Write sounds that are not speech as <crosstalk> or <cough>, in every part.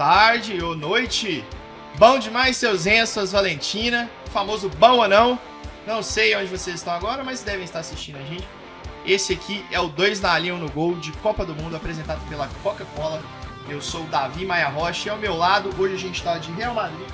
Tarde ou noite. Bom demais, seus Enzo, suas Valentina. Famoso bom ou não. Não sei onde vocês estão agora, mas devem estar assistindo a gente. Esse aqui é o 2 na linha no gol de Copa do Mundo, apresentado pela Coca-Cola. Eu sou o Davi Maia Rocha e ao meu lado, hoje a gente está de Real Madrid,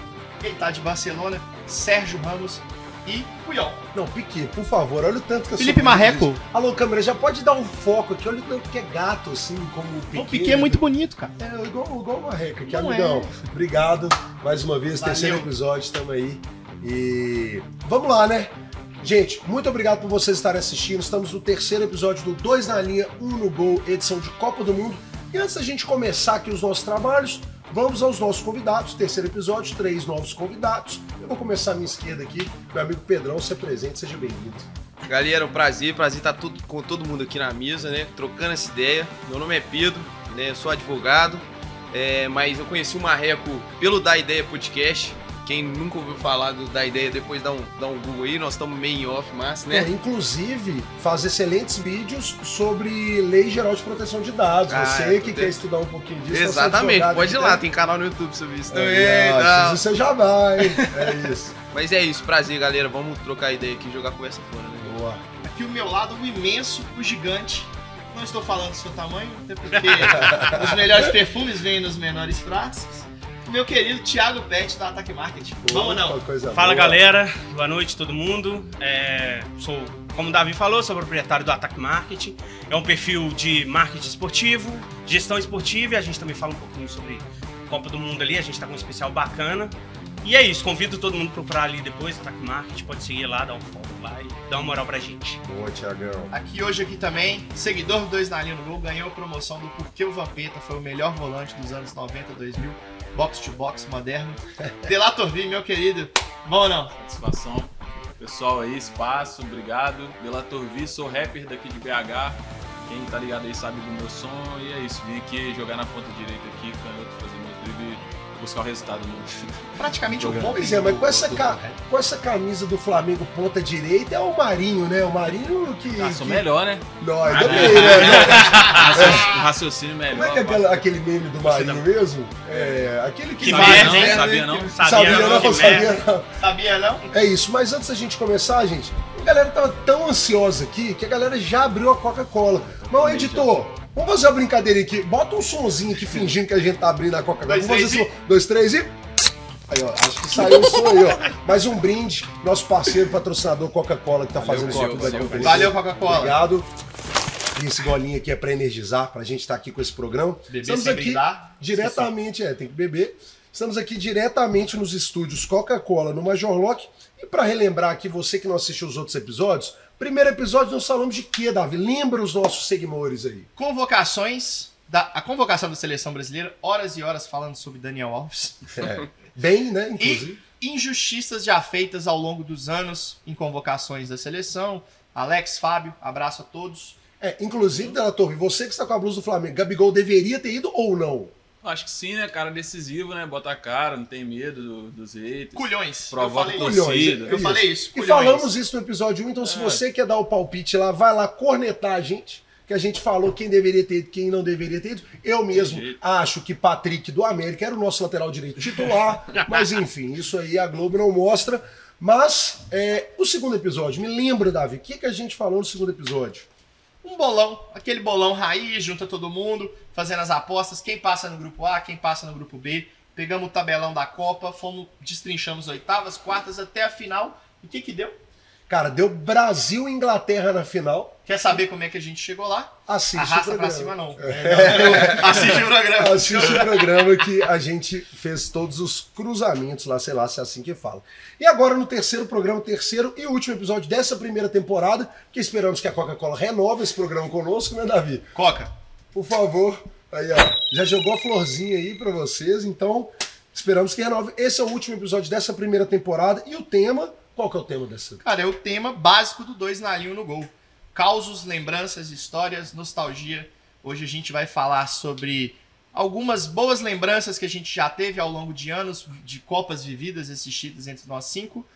ele está de Barcelona, Sérgio Ramos e Puyol. Não, Piquet, por favor, olha o tanto que eu Felipe sou Marreco. bonito. Alô, câmera, já pode dar um foco aqui, olha o tanto que é gato, assim, como o Piquet. O Piquet é muito bonito, cara. É, igual, igual o Marreco aqui, Não amigão. é. Obrigado, mais uma vez, Valeu. terceiro episódio, estamos aí. E vamos lá, né? Gente, muito obrigado por vocês estarem assistindo. Estamos no terceiro episódio do 2 na linha, 1 no gol, edição de Copa do Mundo. E antes da gente começar aqui os nossos trabalhos, vamos aos nossos convidados. Terceiro episódio, três novos convidados. Eu vou começar à minha esquerda aqui, meu amigo Pedrão, se presente, seja bem-vindo. Galera, um prazer, prazer estar tudo, com todo mundo aqui na mesa, né? Trocando essa ideia. Meu nome é Pedro, né? Eu sou advogado, é, mas eu conheci o Marreco pelo Da Ideia Podcast. Quem nunca ouviu falar do Da Ideia, depois dá um, dá um Google aí, nós estamos meio em off, mas, É, né? inclusive, faz excelentes vídeos sobre Lei Geral de Proteção de Dados. Ah, Você eu que quer estudar um pouquinho disso. Exatamente, pode ir lá, tem- canal no YouTube sobre isso também. É, tá? ó, Você já vai. É isso. <laughs> Mas é isso, prazer, galera. Vamos trocar ideia aqui e jogar conversa fora, né? Boa. Aqui o meu lado, o imenso, o gigante. Não estou falando do seu tamanho, até porque <laughs> os melhores perfumes vêm nos menores frascos. O meu querido Thiago Pet da Ataque Marketing. Vamos ou não? Fala boa. galera, boa noite todo mundo. É, sou, como o Davi falou, sou proprietário do Ataque Marketing. É um perfil de marketing esportivo, gestão esportiva e a gente também fala um pouquinho sobre Copa do Mundo ali. A gente tá com um especial bacana. E é isso, convido todo mundo a procurar ali depois, Ataque Marketing. Pode seguir lá, dar um follow lá e dar uma moral pra gente. Boa, Tiagão. Aqui hoje aqui também, seguidor do 2 na linha no gol, ganhou a promoção do Porquê o Vampeta foi o melhor volante dos anos 90, 2000, box to box moderno. <laughs> Delator V, meu querido. Bom ou não? Satisfação. Pessoal aí, espaço, obrigado. Delator Vi, sou rapper daqui de BH. Quem tá ligado aí sabe do meu som. E é isso, vim aqui jogar na ponta direita aqui, canhoto, fazer meus dribles buscar o resultado no <laughs> Praticamente o. Bob Pois é, mas com essa, ca- com essa camisa do Flamengo ponta direita é o Marinho, né? O Marinho que. Ah, sou que... melhor, né? Não, ainda bem, né? Raciocínio, raciocínio melhor. Como é que é aquela- aquele meme do Marinho mesmo? É. Aquele que. Que Sabia merda, não, sabia não. Sabia, não, sabia não. Sabia não? É isso, mas antes da gente começar, gente, a galera tava tão ansiosa aqui que a galera já abriu a Coca-Cola. Mas, editor, vamos fazer uma brincadeira aqui. Bota um sonzinho aqui fingindo que a gente tá abrindo a Coca-Cola. Dois, Vamos fazer três assim, dois, três e. Aí, ó, acho que saiu o som aí, ó. Mais um brinde, nosso parceiro patrocinador Coca-Cola que tá Valeu, fazendo isso tudo aqui valeu. Valeu, Coca-Cola. Obrigado. E esse golinho aqui é pra energizar, pra gente estar aqui com esse programa. Beber Estamos sem aqui brindar. diretamente, é, tem que beber. Estamos aqui diretamente nos estúdios Coca-Cola no Major Lock. E para relembrar aqui, você que não assistiu os outros episódios, primeiro episódio nós falamos de quê, Davi? Lembra os nossos seguidores aí. Convocações. Da, a convocação da seleção brasileira, horas e horas falando sobre Daniel Alves. É, bem, né, inclusive. E injustiças já feitas ao longo dos anos em convocações da seleção. Alex, Fábio, abraço a todos. É, inclusive, Dela Torre, você que está com a blusa do Flamengo, Gabigol deveria ter ido ou não? Acho que sim, né? Cara decisivo, né? Bota a cara, não tem medo do- dos haters. Culhões. Provoca eu falei isso. torcida. é Eu falei isso. E culhões. falamos isso no episódio 1, então se É. você quer dar o palpite lá, vai lá cornetar a gente, que a gente falou quem deveria ter ido, quem não deveria ter ido. Eu mesmo acho que Patrick do América era o nosso lateral direito titular, <laughs> mas enfim, isso aí a Globo não mostra. Mas é, o segundo episódio, me lembra, Davi, o que, que a gente falou no segundo episódio? Um bolão, aquele bolão raiz, junta todo mundo, fazendo as apostas, quem passa no grupo A, quem passa no grupo B. Pegamos o tabelão da Copa, fomos, destrinchamos oitavas, quartas até a final. E o que que deu? Cara, deu Brasil e Inglaterra na final. Quer saber como é que a gente chegou lá? Assiste o Arrasta programa. pra cima não. Assiste o programa. Assiste o programa que a gente fez todos os cruzamentos lá, sei lá se é assim que fala. E agora no terceiro programa, terceiro e último episódio dessa primeira temporada, que esperamos que a Coca-Cola renove esse programa conosco, né, Davi? Coca, Por favor, aí ó, já jogou a florzinha aí pra vocês, então esperamos que renove. Esse é o último episódio dessa primeira temporada e o tema, qual que é o tema dessa? cara, é o tema básico do dois na linha no gol. Causos, lembranças, histórias, nostalgia. Hoje a gente vai falar sobre algumas boas lembranças que a gente já teve ao longo de anos de Copas vividas, assistidas entre nós cinco.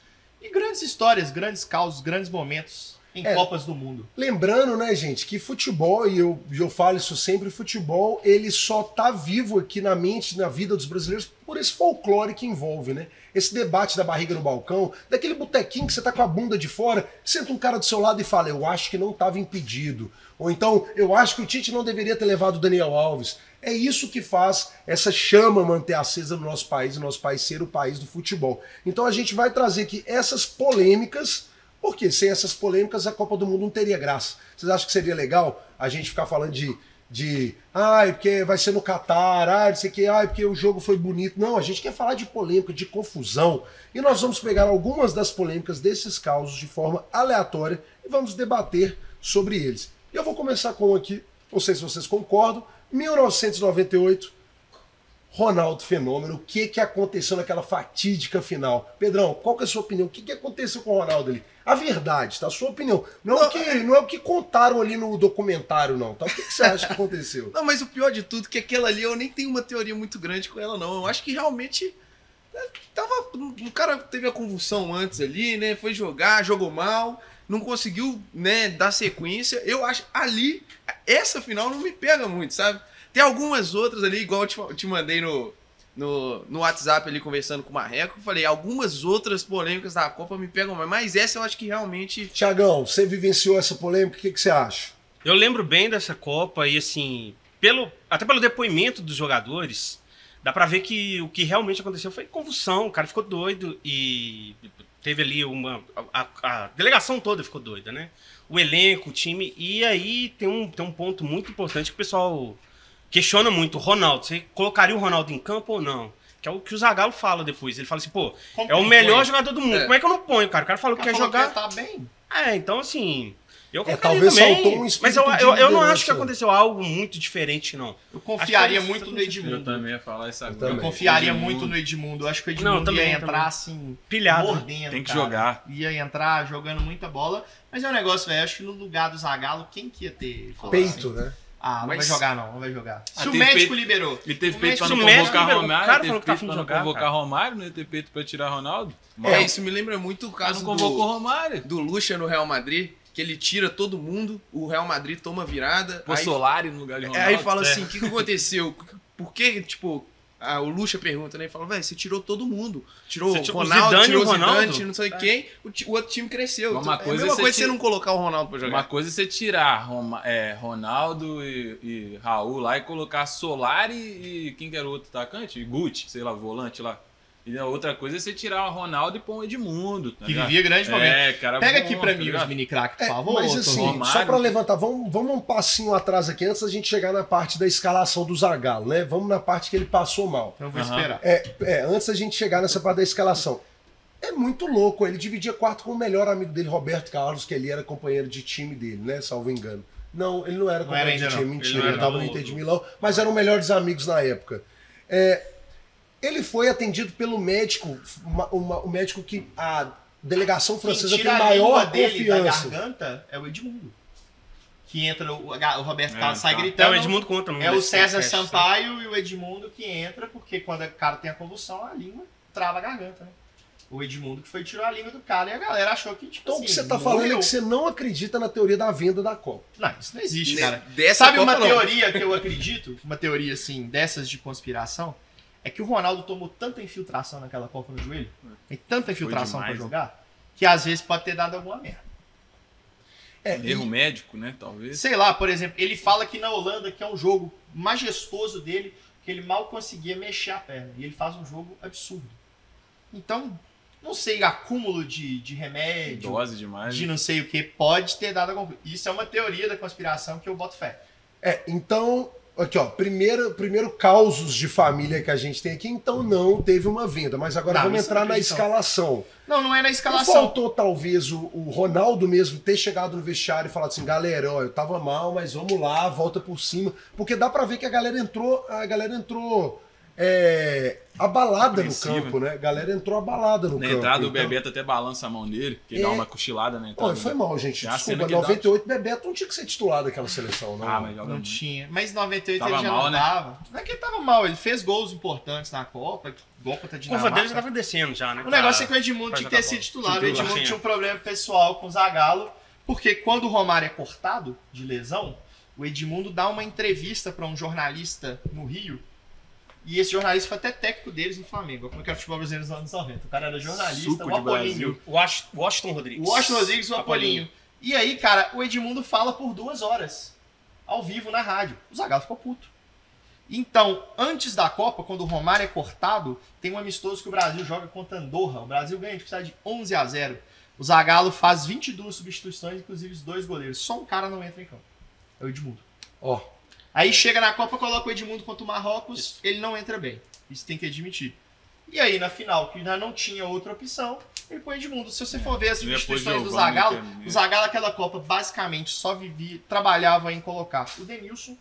E grandes histórias, grandes causos, grandes momentos. Em É. Copas do Mundo. Lembrando, né, gente, que futebol, e eu, eu falo isso sempre, futebol, ele só tá vivo aqui na mente, na vida dos brasileiros, por esse folclore que envolve, né? Esse debate da barriga no balcão, daquele botequinho que você tá com a bunda de fora, senta um cara do seu lado e fala, eu acho que não tava impedido. Ou então, eu acho que o Tite não deveria ter levado o Daniel Alves. É isso que faz essa chama manter acesa no nosso país, e nosso país ser o país do futebol. Então a gente vai trazer aqui essas polêmicas porque sem essas polêmicas a Copa do Mundo não teria graça. Vocês acham que seria legal a gente ficar falando de. de ai, porque vai ser no Catar, ai, não sei o que, ai, porque o jogo foi bonito. Não, a gente quer falar de polêmica, de confusão. E nós vamos pegar algumas das polêmicas desses causos de forma aleatória e vamos debater sobre eles. Eu vou começar com aqui, não sei se vocês concordam, 1998. Ronaldo Fenômeno, o que, que aconteceu naquela fatídica final? Pedrão, qual que é a sua opinião? O que, que aconteceu com o Ronaldo ali? A verdade, tá? A sua opinião. Não, é o que, não é o que contaram ali no documentário, não. Tá? O que, que você acha que aconteceu? <laughs> Não, mas o pior de tudo é que aquela ali eu nem tenho uma teoria muito grande com ela, não. Eu acho que realmente. é, Tava, o cara teve a convulsão antes ali, né? Foi jogar, jogou mal, não conseguiu, né, dar sequência. Eu acho ali, essa final não me pega muito, sabe? Tem algumas outras ali, igual eu te, te mandei no, no, no WhatsApp ali conversando com o Marreco. Eu falei, algumas outras polêmicas da Copa me pegam mais, mas essa eu acho que realmente. Tiagão, você vivenciou essa polêmica, o que, que você acha? Eu lembro bem dessa Copa e assim, pelo, até pelo depoimento dos jogadores, dá pra ver que o que realmente aconteceu foi convulsão, o cara ficou doido e teve ali uma. A, a delegação toda ficou doida, né? O elenco, o time. E aí tem um, tem um ponto muito importante que o pessoal questiona muito. O Ronaldo, você colocaria o Ronaldo em campo ou não? Que é o que o Zagallo fala depois. Ele fala assim, pô, Como é o melhor põe? jogador do mundo. É. Como é que eu não ponho, cara? O cara falou que quer jogar. que tá bem. É, então assim. Eu É, talvez também, faltou um Mas eu, eu, eu não acho que aconteceu algo muito diferente, não. Eu confiaria muito no Eu Edmundo. também ia falar isso agora. também. Eu confiaria Edmundo muito no Edmundo. Eu acho que o Não, Edmundo também, ia entrar também. assim, Pilhado. né? mordendo. Tem que cara. jogar. Ia entrar jogando muita bola. Mas é um negócio, velho. Acho que no lugar do Zagallo, quem que ia ter? Peito, assim, né? Ah, não Mas- vai jogar, não. Não vai jogar. Se Ah, o teve médico peito- liberou. Ele teve O peito pra não o convocar liberou. O Romário, cara teve falou que tá peito pra de não jogar, convocar cara. Romário, não ia ter peito pra tirar Ronaldo. É, isso me lembra muito o O caso não convocou do, Romário. do Lucha no Real Madrid, que ele tira todo mundo, o Real Madrid toma virada. Pô, aí, Solari no lugar de é, Ronaldo. aí fala É. assim: o que, que aconteceu? Por que, tipo, ah, o Lucha pergunta, né? Ele fala, velho, você tirou todo mundo. Tirou Você o Ronaldo, Zidane e tirou o o Zidane, Ronaldo? não sei quem, o, o outro time cresceu. Uma Então, coisa é a é mesma você coisa você tira- não colocar o Ronaldo pra jogar. Uma coisa é você tirar Roma- é, Ronaldo e, e Raul lá e colocar Solari e quem que era o outro atacante? Gucci, sei lá, volante lá. E a outra coisa é você tirar o Ronaldo e pôr o Edmundo. Tá Que ligado? vivia grande momento. É, cara Pega bom, aqui pra tá mim ligado? os mini crack, por É, favor. mas ô, assim. Romário. só pra levantar, vamos, vamos um passinho atrás aqui antes da gente chegar na parte da escalação do Zagallo, né? Vamos na parte que ele passou mal. Então eu vou Aham. esperar. É, é, antes da gente chegar nessa parte da escalação. É muito louco, ele dividia quarto com o melhor amigo dele, Roberto Carlos, que ele era companheiro de time dele, né? Salvo engano. Não, ele não era Não era companheiro de time, não. mentira, Ele ele estava no Inter de Milão, mas eram melhores amigos na época. É, ele foi atendido pelo médico, uma- uma- o médico que a delegação francesa tem tira a língua maior dele da confiança. garganta é o Edmundo. Que entra, o, o Roberto É, Carlos sai tá. É, gritando. o Edmundo conta. É o César teste, né? Sampaio e o Edmundo que entra, porque quando o cara tem a convulsão, a língua trava a garganta, né? O Edmundo que foi tirou a língua do cara e a galera achou que, tipo Então o assim, que você tá falando é que você não acredita na teoria da venda da Copa. Não, isso não existe, Ne- cara. Dessa Sabe Copa, uma não. teoria que eu acredito? Uma teoria, assim, dessas de conspiração? É que o Ronaldo tomou tanta infiltração naquela Copa no joelho, e tanta infiltração pra demais, né? jogar, que às vezes pode ter dado alguma merda. É, Erro e- médico, né? Talvez. Sei lá, por exemplo, ele fala que na Holanda, que é um jogo majestoso dele, que ele mal conseguia mexer a perna. E ele faz um jogo absurdo. Então, não sei, acúmulo de, de remédio, Dose demais. de não sei o que, pode ter dado alguma coisa. Isso é uma teoria da conspiração que eu boto fé. É, então, aqui ó, primeiro, primeiro causos de família que a gente tem aqui, então não teve uma venda, mas agora Não, vamos isso entrar não na não. escalação. Não, não é na Não escalação. faltou talvez o, o Ronaldo mesmo ter chegado no vestiário e falado assim, galera, ó, eu tava mal, mas vamos lá, volta por cima, porque dá pra ver que a galera entrou, a galera entrou é, abalada no campo, né? A galera entrou abalada no Na campo. entrada, o então- Bebeto até balança a mão dele, que É. dá uma cochilada na entrada. Pô, foi mal, gente. É a cena Desculpa, que dá- 98 Bebeto não tinha que ser titular daquela seleção, não. Ah, mas Não muito. tinha. Mas em 98 Tava ele já mal, não né? tava. Não é que ele tava mal, ele fez gols importantes na Copa, gol contra a A curva dele já Dinamarca. tava descendo já, né? O negócio é que o Edmundo tinha que ter sido titular. O. Edmundo tinha um problema pessoal com o Zagallo, Porque quando o Romário é cortado de lesão, o Edmundo dá uma entrevista para um jornalista no Rio. E esse jornalista foi até técnico deles no Flamengo. Como é que era o futebol brasileiro nos anos 90? O cara era jornalista, Suco o Apolinho. O Wash- Washington Rodrigues. O Washington Rodrigues e o Apolinho. Apolinho. E aí, cara, o Edmundo fala por duas horas. Ao vivo na rádio. O Zagallo ficou puto. Então, antes da Copa, quando o Romário é cortado, tem um amistoso que o Brasil joga contra Andorra. O Brasil ganha de de 11 a 0. O Zagallo faz 22 substituições, inclusive os dois goleiros. Só um cara não entra em campo. É o Edmundo. Ó, Aí chega na Copa, coloca o Edmundo contra o Marrocos, ele não entra bem. Isso tem que admitir. E aí, na final, que já não tinha outra opção, ele põe Edmundo. Se você for ver as substituições do Zagallo, é- o Zagallo naquela Copa basicamente só vivia, trabalhava em colocar o Denilson,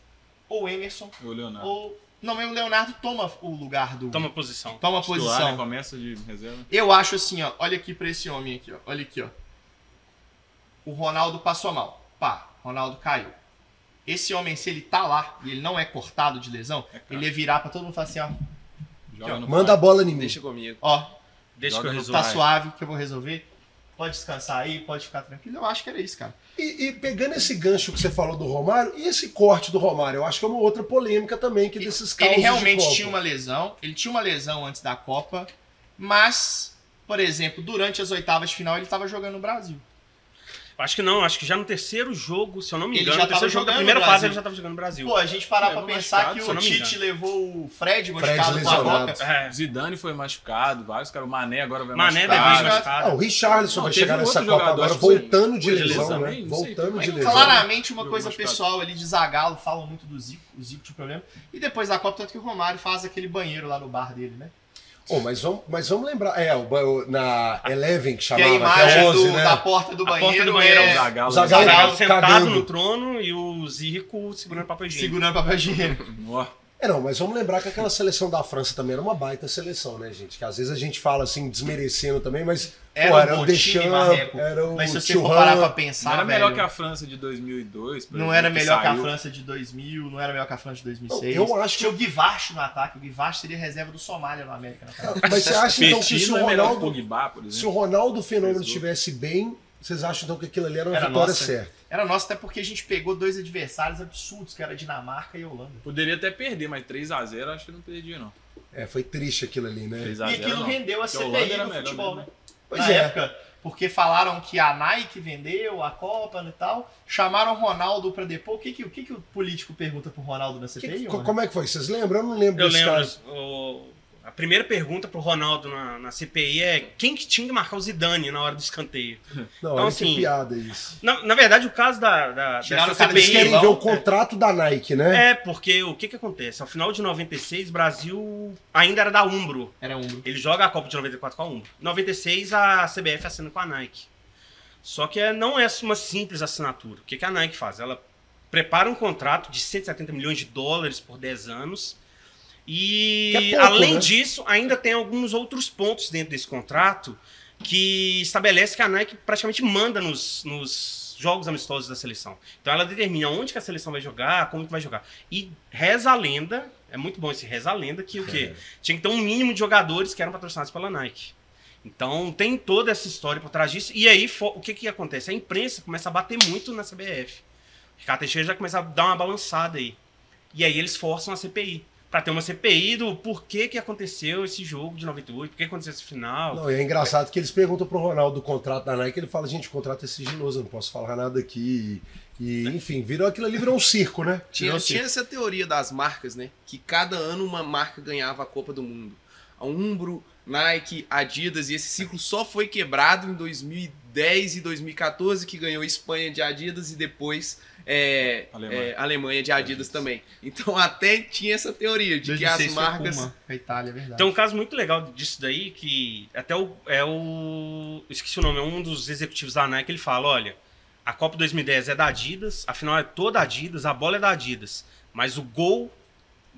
ou o Emerson, O Leonardo. ou... Não, mas o Leonardo toma o lugar do... Toma posição. toma Titular, posição. né? Começa de reserva. Eu acho assim, ó. Olha aqui pra esse homem aqui, ó. Olha aqui, ó. O Ronaldo passou mal. Pá, Ronaldo caiu. Esse homem, se ele tá lá e ele não é cortado de lesão, É ele ia virar pra todo mundo e falar assim, ó. Joga no manda a bola em mim. Deixa comigo. Ó, Deixa Joga que eu resolvo. tá suave que eu vou resolver. Pode descansar aí, pode ficar tranquilo. Eu acho que era isso, cara. E, e pegando esse gancho que você falou do Romário, e esse corte do Romário? Eu acho que é uma outra polêmica também, que desses casos Ele realmente de Copa. tinha uma lesão. Ele tinha uma lesão antes da Copa. Mas, por exemplo, durante as oitavas de final, ele tava jogando no Brasil. Acho que não, acho que já no terceiro jogo, se eu não me Ele engano, já no terceiro jogo da primeira fase ele já tava jogando no Brasil. Pô, a gente parar pra Levou pensar que o Tite levou o Fred machucado com a lesionado. boca. É. Zidane foi machucado, vários caras. O Mané agora vai Mané machucado. ir machucado. Ah, o Richarlison vai chegar um nessa Copa jogador, agora voltando de foi de lesão, lesão né? sei, Voltando de lesão. Claramente uma coisa machucado. pessoal ali de Zagallo, falam muito do Zico, o Zico tinha problema. E depois da Copa, tanto que o Romário faz aquele banheiro lá no bar dele, né? Oh, mas, vamos, mas vamos lembrar, é, o, o- na Eleven que Que chamava, a imagem que é 11, do- né? da porta do A porta banheiro, do banheiro é é o Zagallo. O Zagallo Zagallo sentado cagando. no trono e o Zico segurando papel higiênico. segurando papel higiênico. <laughs> É, não, mas vamos lembrar que aquela seleção da França também era uma baita seleção, né, gente? Que às vezes a gente fala assim, desmerecendo também, mas Era pô, um era bom o time, Marreco. era o Mas se você for parar pra não pensar, era melhor velho, que a França de 2002. por não exemplo, era melhor que a saiu. França de 2000, não era melhor que a França de 2006. Não, eu acho que- Tinha o Guivache no ataque, o Guivache seria reserva do Somália no América. Na França. Mas você acha então que se o é que Ronaldo, Pogba, por se o. Ronaldo Fenômeno estivesse bem, vocês acham então que aquilo ali era uma Era vitória nossa. certa? Era nosso até porque a gente pegou dois adversários absurdos, que era Dinamarca e Holanda. Poderia até perder, mas 3x0 acho que não perdia, não. É, foi triste aquilo ali, né? 3x0 E aquilo não. rendeu a a CPI no futebol, mesmo, né? Pois na é. época. Porque falaram que a Nike vendeu a Copa e tal. Chamaram o Ronaldo pra depor. O que, que, o que, que o político pergunta pro Ronaldo na Que- CPI? mano? como é que foi? Vocês lembram? Eu não lembro Eu desse lembro, caso. o- a primeira pergunta pro Ronaldo na, na CPI é quem que tinha que marcar o Zidane na hora do escanteio? <laughs> Não, Então, assim, que piada isso. Na, na verdade, o caso da, da dessa o do Eles CPI... querem ver o é. contrato da Nike, né? É, porque o que que acontece? Ao final de 96, Brasil ainda era da Umbro. Era um. Ele joga a Copa de 94 com a Umbro. Em 96, a CBF assina com a Nike. Só que é- não é uma simples assinatura. O que que a Nike faz? Ela prepara um contrato de 170 milhões de dólares por 10 anos. E, é pouco, além né? disso, ainda tem alguns outros pontos dentro desse contrato que estabelece que a Nike praticamente manda nos, nos jogos amistosos da seleção. Então ela determina onde que a seleção vai jogar, como que vai jogar. E reza a lenda, é muito bom esse reza a lenda, que o quê? Tinha que ter um mínimo de jogadores que eram patrocinados pela Nike. Então tem toda essa história por trás disso. E aí o que que acontece? A imprensa começa a bater muito na CBF. Ricardo Teixeira já começa a dar uma balançada aí. E aí eles forçam a CPI. Pra ter uma CPI do porquê que aconteceu esse jogo de 98, por que aconteceu esse final. Não, e é engraçado que eles perguntam pro Ronaldo do contrato da Nike, ele fala, gente, o contrato é sigiloso, eu não posso falar nada aqui. E, enfim, virou aquilo ali, virou um circo, né? Tinha, Virou tinha essa teoria das marcas, né? Que cada ano uma marca ganhava a Copa do Mundo. A Umbro, Nike, Adidas, e esse ciclo só foi quebrado em 2010 e 2014, que ganhou Espanha de Adidas e depois é, Alemanha. é, Alemanha de Adidas também. Então até tinha essa teoria de que as 2006 foi marcas. Puma, a Itália, é verdade. Tem um caso muito legal disso daí, que até o, é o. eu Esqueci o nome, é um dos executivos da Nike, ele fala: olha, a Copa 2010 é da Adidas, a final é toda Adidas, a bola é da Adidas. Mas o gol.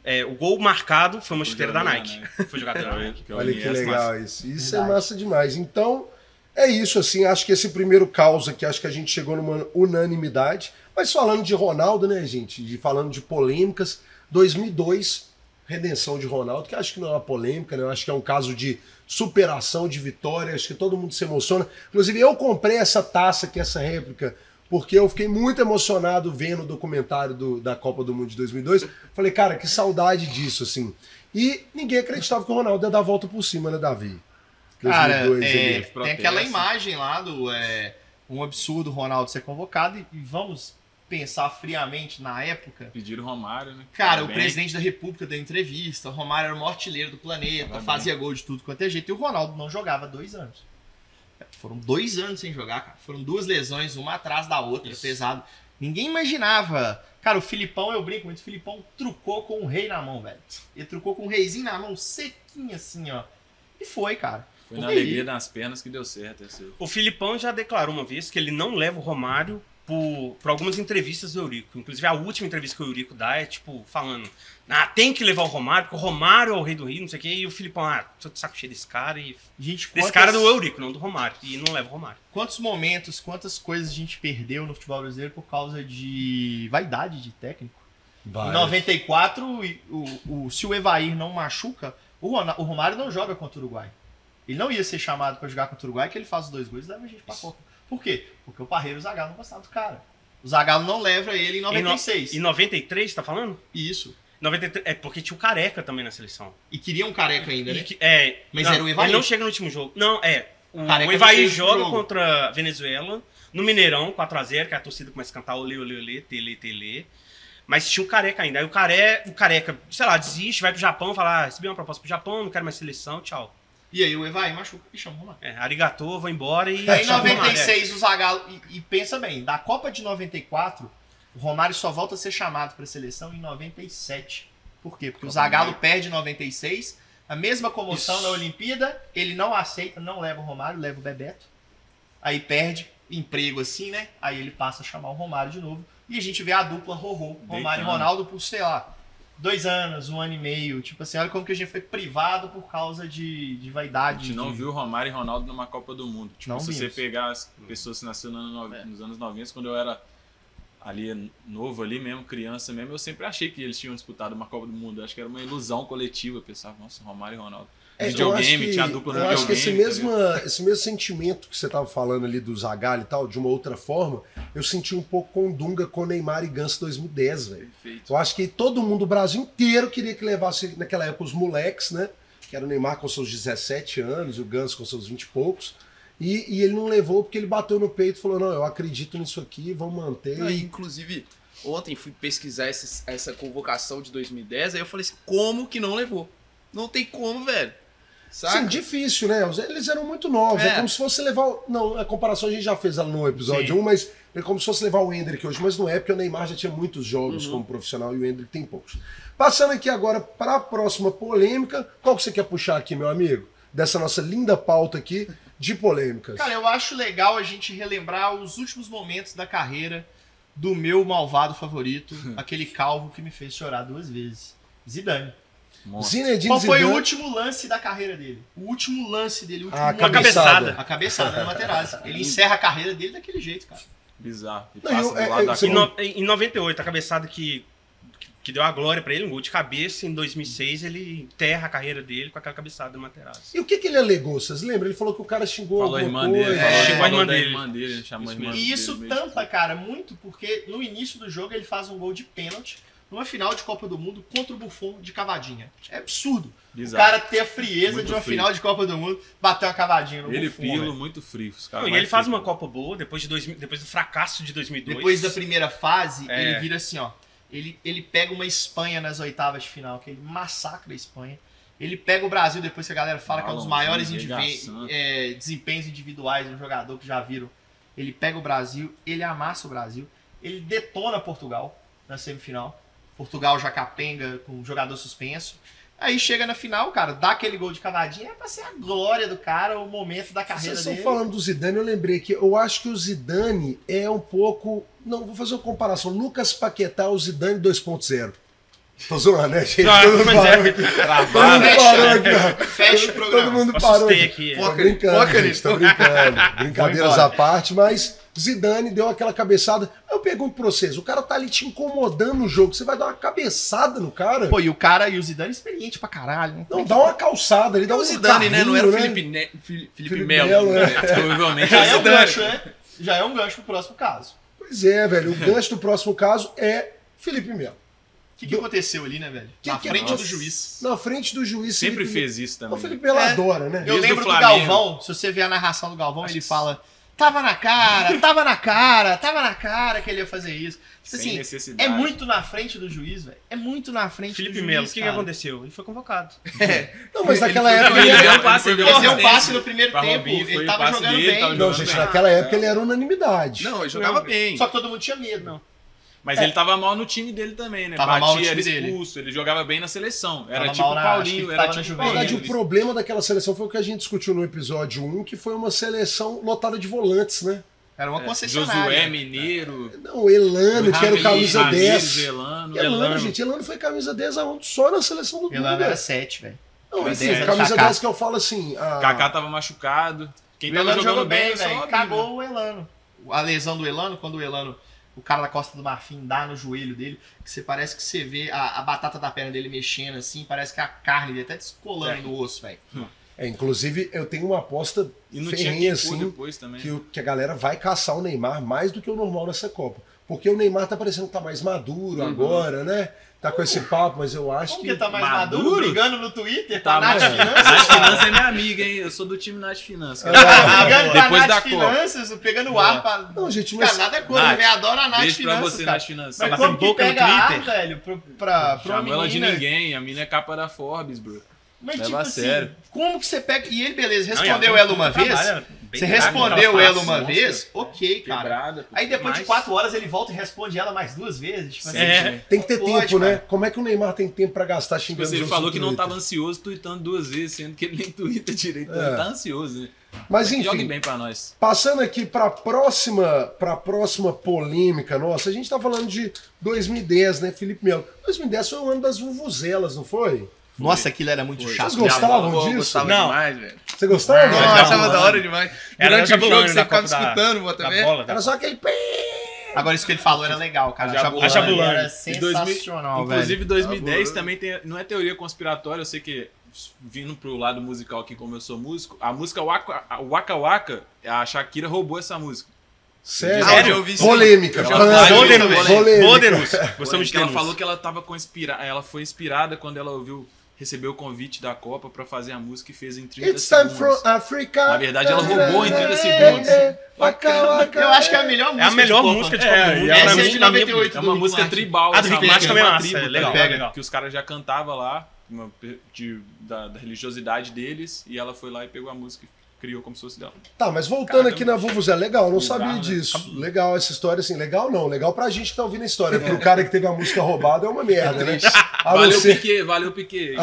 é, o gol marcado foi uma chuteira da Nike. da Foi jogado da Nike. <laughs> Que é Olha que Iniesta, legal isso. Isso é Verdade. massa demais. Então, é isso, assim, acho que esse primeiro caos aqui, acho que a gente chegou numa unanimidade. Mas falando de Ronaldo, né, gente, de, falando de polêmicas, 2002, redenção de Ronaldo, que acho que não é uma polêmica, né, eu acho que é um caso de superação, de vitória, acho que todo mundo se emociona. Inclusive, eu comprei essa taça aqui, essa réplica, porque eu fiquei muito emocionado vendo o documentário do- da Copa do Mundo de 2002. Falei, cara, que saudade disso, assim. E ninguém acreditava que o Ronaldo ia dar a volta por cima, né, Davi? Cara, 2002, é, ele- tem aquela imagem lá do é, um absurdo o Ronaldo ser convocado e, e vamos pensar friamente na época. Pediram o Romário, né? Cara, o presidente da República deu entrevista, o Romário era o maior artilheiro do planeta, Parabéns. fazia gol de tudo quanto é jeito, e o Ronaldo não jogava há dois anos. Foram dois anos sem jogar, cara. Foram duas lesões, uma atrás da outra, Isso. pesado. Ninguém imaginava. Cara, o Filipão, eu brinco muito, o Filipão trucou com um rei na mão, velho. Ele trucou com um reizinho na mão, sequinho assim, ó. E foi, cara. Foi na alegria das pernas que deu certo. Esse... O Filipão já declarou uma vez que ele não leva o Romário por, por algumas entrevistas do Eurico. Inclusive, a última entrevista que o Eurico dá é, tipo, falando: Ah, tem que levar o Romário, porque o Romário é o rei do Rio, não sei o quê. E o Filipão, ah, tô de saco cheio desse cara. E... Gente, Desse quantas- cara do Eurico, não do Romário. E não leva o Romário. Quantos momentos, quantas coisas a gente perdeu no futebol brasileiro por causa de vaidade de técnico? Em Vai. 94, e o, o, se o Evair não machuca, o, o Romário não joga contra o Uruguai. Ele não ia ser chamado pra jogar contra o Uruguai, que ele faz os dois gols e leva a gente pra Copa. Por quê? Porque o Parreiro e o Zagallo não gostavam do cara. O Zagallo não leva ele em 96. Em 93, tá falando? Isso. 93, é porque tinha o Careca também na seleção. E queria um careca ainda, né? que- é, Mas não, era o Evair. Ele não chega no último jogo. Não, é. O, o Evair no joga contra a Venezuela no Mineirão, 4x0, que a torcida começa a cantar olê, olê, olê, tele, tele. Mas tinha o Careca ainda. Aí o, care, o Careca, sei lá, desiste, vai pro Japão, fala, ah, recebi uma proposta pro Japão, não quero mais seleção, tchau. E aí o Evair machuca e chama o Romário. É, arigatô, vou embora e... Aí em chama o Romário, 96 o Zagallo. E, e pensa bem, da Copa de 94, o Romário só volta a ser chamado pra seleção em 97. Por quê? Porque o Zagallo perde em 96, a mesma comoção Isso. na Olimpíada, ele não aceita, não leva o Romário, leva o Bebeto. Aí perde emprego assim, né? Aí ele passa a chamar o Romário de novo. E a gente vê a dupla Rorô, Romário e. Ronaldo por, sei lá, dois anos, um ano e meio. Tipo assim, olha como que a gente foi privado por causa de, de A vaidade. gente não de- viu Ronmário e Ronaldo numa Copa do Mundo. Tipo, Não se você vimos. pegar as pessoas que nasceram no ano no- É. nos anos 90, quando eu era ali novo ali mesmo, criança mesmo, eu sempre achei que eles tinham disputado uma Copa do Mundo. Eu acho que era uma ilusão coletiva. Eu pensava, nossa, Romário e Ronaldo. É, videogame, eu acho que, tinha dupla no eu acho que esse videogame, tá mesmo, esse mesmo sentimento que você tava falando ali do Zagallo e tal, de uma outra forma, eu senti um pouco com Dunga, com Neymar e Ganso 2010, velho. Eu acho que todo mundo, o Brasil inteiro, queria que levasse naquela época os moleques, né? Que era o Neymar com seus 17 anos e o Ganso com seus 20 e poucos. E, e ele não levou porque ele bateu no peito e falou: Não, eu acredito nisso aqui, vamos manter. Não, inclusive, ontem fui pesquisar essa, essa convocação de 2010, aí eu falei assim, como que não levou? Não tem como, velho. Saca? Sim, difícil, né? Eles eram muito novos. É, É. como se fosse levar. o- Não, a comparação a gente já fez no episódio Sim. 1, mas é como se fosse levar o Hendrick hoje. Mas não é, porque o Neymar já tinha muitos jogos Uhum. como profissional e o Hendrick tem poucos. Passando aqui agora para a próxima polêmica. Qual que você quer puxar aqui, meu amigo? Dessa nossa linda pauta aqui de polêmicas. Cara, eu acho legal a gente relembrar os últimos momentos da carreira do meu malvado favorito, <laughs> aquele calvo que me fez chorar duas vezes. Zidane. Monstro. Zinedine Qual foi o Zidane- último lance da carreira dele? O último lance dele, o último A cabeçada. A cabeçada no Materazzi. Ele encerra a carreira dele daquele jeito, cara. Bizarro. E Não, passa eu- do é- lado é- da Em, no- em 98, a cabeçada que, que deu a glória pra ele, um gol de cabeça. Em 2006, ele enterra a carreira dele com aquela cabeçada do Materazzi. E o que, que ele alegou? Vocês lembram? Ele falou que o cara xingou Falou a alguma irmã dele, coisa. falou, É, xingou a irmã dele. irmã dele, chamou Isso irmã E isso dele, tampa, cara, muito porque no início do jogo ele faz um gol de pênalti numa final de Copa do Mundo contra o Buffon de cavadinha. É absurdo. O Bizarro. cara ter a frieza Muito de uma frio. final de Copa do Mundo bater uma cavadinha no Ele Buffon. pilo velho. muito frio. os Não, caras e ele faz uma Copa boa depois, de 2000, depois do fracasso de 2002. Depois da primeira fase, É. ele vira assim, ó. Ele, ele pega uma Espanha nas oitavas de final, que ele massacra a Espanha. Ele pega o Brasil, depois que a galera fala que é um dos maiores indivi- é, desempenhos individuais de um jogador que já viram. Ele pega o Brasil, ele amassa o Brasil, ele detona Portugal na semifinal. Portugal já capenga com um jogador suspenso. Aí chega na final, cara, dá aquele gol de cavadinha, é pra ser a glória do cara, o momento da carreira Vocês dele. falando do Zidane, eu lembrei que eu acho que o Zidane é um pouco. Não, vou fazer uma comparação. Lucas Paquetá, o Zidane 2.0. Tô zoando, né, gente? Não, Todo mundo é- aqui. Todo Travado. mundo parou aqui. Fecha o Todo programa. mundo Eu parou aqui. Tô Foca- brincando, foca gente, nisso. tô brincando. <laughs> Brincadeiras à parte, mas Zidane deu aquela cabeçada. Eu pergunto pra vocês, o cara tá ali te incomodando no jogo, você vai dar uma cabeçada no cara? Pô, e o cara, e o Zidane é experiente pra caralho, né? Não, dá uma calçada ali, dá É um o Zidane, né? Não era o carrinho, Felipe, ne... Fili- Felipe Felipe Melo. Melo, né? <laughs> Provavelmente Já é é um gancho, né? Já é um gancho pro próximo caso. Pois é, velho. O gancho do próximo caso é Felipe Melo. O que, que aconteceu ali, né, velho? Que Na que frente do aconteceu? juiz. Na frente do juiz. Sempre Felipe fez isso também. O Felipe Melo É. adora, né? Eu Desde lembro do Flamengo. Galvão, se você ver a narração do Galvão, Acho ele fala: tava na cara, tava na cara, tava na cara que ele ia fazer isso. Tipo Sem assim, necessidade. é muito na frente do juiz, velho. É muito na frente Felipe do juiz. Melo, o que, que aconteceu? Ele foi convocado. Não, mas naquela Ele época. foi- Ele... Ele deu um passe, ele deu um passe no primeiro Pra tempo, Robinho, ele tava jogando dele, bem. tava Não, jogando gente, bem. naquela época ele era unanimidade. Não, ele jogava bem. Só que todo mundo tinha medo. Não. Mas ele tava mal no time dele também, né? Tava mal no Batia, era time dele. expulso, ele jogava bem na seleção. Era Tava tipo o Paulinho, era tipo Na verdade, o problema daquela seleção foi o que a gente discutiu no episódio 1, que foi uma seleção lotada de volantes, né? Era uma Josué, concessionária. Mineiro, Não, Elano, que era o camisa Ramires, 10. Elano. Elano, Elano. gente, Elano foi camisa 10 aonde? Só na seleção do Elano Dunga. era 7, velho. Não, Era enfim, 10, era camisa Kaká. 10 que eu falo assim. A... Kaká tava machucado. Quem o tava Elano jogando jogou bem, velho. Cagou o Elano. A lesão do Elano, quando o Elano, o cara da Costa do Marfim dá no joelho dele, que você parece que você vê a, a batata da perna dele mexendo assim, parece que a carne dele tá descolando É. do osso, velho. É, inclusive, eu tenho uma aposta ferrenha, assim, depois também. que, o- que a galera vai caçar o Neymar mais do que o normal nessa Copa. Porque o Neymar tá parecendo que tá mais maduro agora, né? Tá com esse papo, mas eu acho Como que. tá mais maduro? Maduro? Brigando no Twitter Tá, a Nath Finanças? Nath Finanças é minha amiga, hein? Eu sou do time Nath Finanças. É. cara. Brigando a Depois Nath da Copa. Finanças, pegando o ar pra... Não, gente, Cara, mas. nada é Nath, velho. Adoro a Nath Beijo pra Finanças, você, cara. Nath Finanças. Mas Tá como que boca no pega ar, Twitter? velho, pra, pra, pra Chama ela de ninguém, a mina é capa da Forbes, bro. Mas Leva tipo a assim, sério. como que você pega... E ele, beleza, respondeu ela ela uma vez... Você respondeu ela uma vez, ok, cara. Quebrada. Aí depois de quatro horas ele volta e responde ela mais duas vezes. Tipo assim, É. Tem que ter Pode, tempo, né? cara. Como é que o Neymar tem tempo pra gastar Tipo xingando assim, ele falou que não tava ansioso tweetando duas vezes, sendo que ele nem <laughs> twitta direito. É. Ele tá ansioso, né? Mas Jogue enfim, bem pra nós. passando aqui pra próxima, pra próxima polêmica nossa, a gente tá falando de 2010, né, Felipe Melo? 2010 foi o ano das vuvuzelas, não foi? Nossa, aquilo era muito Foi. chato. Vocês gostavam disso? gostava Não. demais, velho. Você gostava? Não, eu achava da hora demais. Era Durante o jogo você ficava escutando, Da também. bola, da Era só aquele. Agora isso que ele falou era legal, cara. A Jabulani. Era Em 2000 sensacional, Inclusive, velho. 2010 Tá bom. também tem, não é teoria conspiratória, eu sei que vindo pro lado musical aqui, como eu sou músico, a música Waka a Waka, Waka a Shakira roubou essa música. Sério? Ah, eu ouvi isso. Polêmica. Eu Polêmica. Polêmica. que ela falou que ela tava com inspira... ela foi inspirada quando ela ouviu recebeu o convite da Copa pra fazer a música e fez em 30 It's time segundos. from Africa. Na verdade, ela roubou em 30 segundos. Eu acho que é a melhor música. É a melhor de Copa. música de É, Copa é de minha- 98 É uma música tribal. A do essa Rick Martin música também é massa, é legal, legal. Que os caras já cantavam lá, uma, de- da, da religiosidade deles, e ela foi lá e pegou a música e criou como se fosse dela. Tá, mas voltando aqui na Vuvuzela, legal, eu não sabia né? disso. Legal essa história, assim, legal não, legal pra gente que tá ouvindo a história. Pro cara que teve a música roubada é uma merda, né? A valeu, ser- Piquet, valeu, Piquet.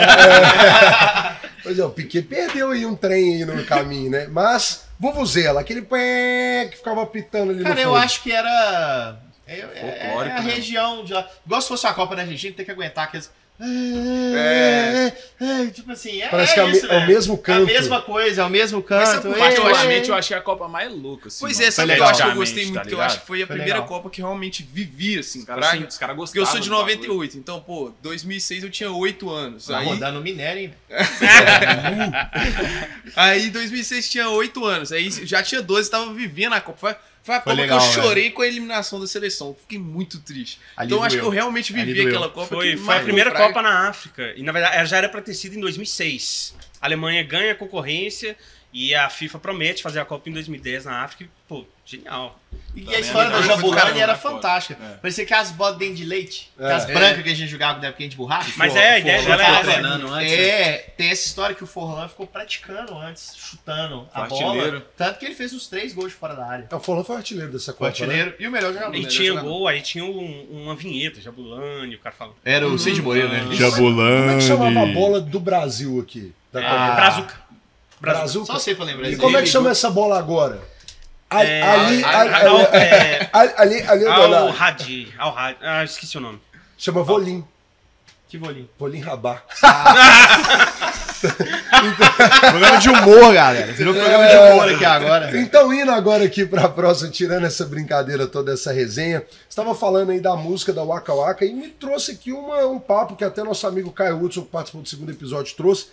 Pois é, o Piquet perdeu aí um trem aí no caminho, né? Mas, Vuvuzela, aquele pé que ficava pitando ali Cara, no eu fundo. acho que era. É, é- é a né? região de. Igual se fosse uma Copa na Argentina, tem que aguentar aqueles. É. é, Tipo assim, é, Parece é que é, me- isso, é o velho. mesmo É a canto. mesma coisa, é o mesmo Mas canto. é, eu Particularmente, é. eu achei a Copa mais louca. Assim, Pois mano. é, sabe o Foi que eu acho que eu gostei muito? Tá que eu acho que foi a Foi primeira legal. Copa que eu realmente vivi, assim, Os caras, fraga. sim, os caras Porque eu sou de do bagulho. 98, então, pô, 2006 eu tinha 8 anos. Tá Aí, rodando minério, hein? <laughs> aí 2006 tinha 8 anos. Aí já tinha 12, tava vivendo a Copa. Foi, foi legal, que eu velho. chorei com a eliminação da seleção. Fiquei muito triste. Ali então eu acho que doeu. eu realmente Ali vivi doeu. aquela Copa. Foi, que foi a primeira. Copa na África. E na verdade ela já era pra ter sido em 2006. A Alemanha ganha a concorrência e a FIFA promete fazer a Copa em 2010 na África. E, pô, genial. E Também a história é da. Jabulani era né, fantástica. É. Parecia que as bolas dentro de leite, É. as É. brancas que a gente jogava na época de borracha. Mas For- é, a ideia dela era. treinando antes, né? É, tem essa história que o Forlan ficou praticando antes, chutando a Foi bola. artilheiro. Tanto que ele fez os três gols de fora da área. É, O Forlan foi artilheiro dessa Copa, né? artilheiro e o melhor jogador. E tinha jogador. gol, aí tinha um- uma vinheta, Jabulani, o cara falando. Era o Cid Moreira, né? Como é que chamava a bola do Brasil aqui? Da Copa? Ah, Brazuca. Brasil. Só sei pra lembrar. E como é que chama essa bola agora? Ali, É, ali, a- ali, a- ao- é, <laughs> ali, ali, ali, Ao ali, Hadi. Ao Hadi. Ah, esqueci o nome. chama Volim. Que bolinho. Volim Rabá. <laughs> programa de humor, galera. Virou programa de humor aqui agora. Então, indo agora aqui pra próxima, tirando essa brincadeira toda, essa resenha, estava falando aí da música da Waka Waka e me trouxe aqui uma, um papo que até nosso amigo Caio Hudson, que participou do segundo episódio, trouxe,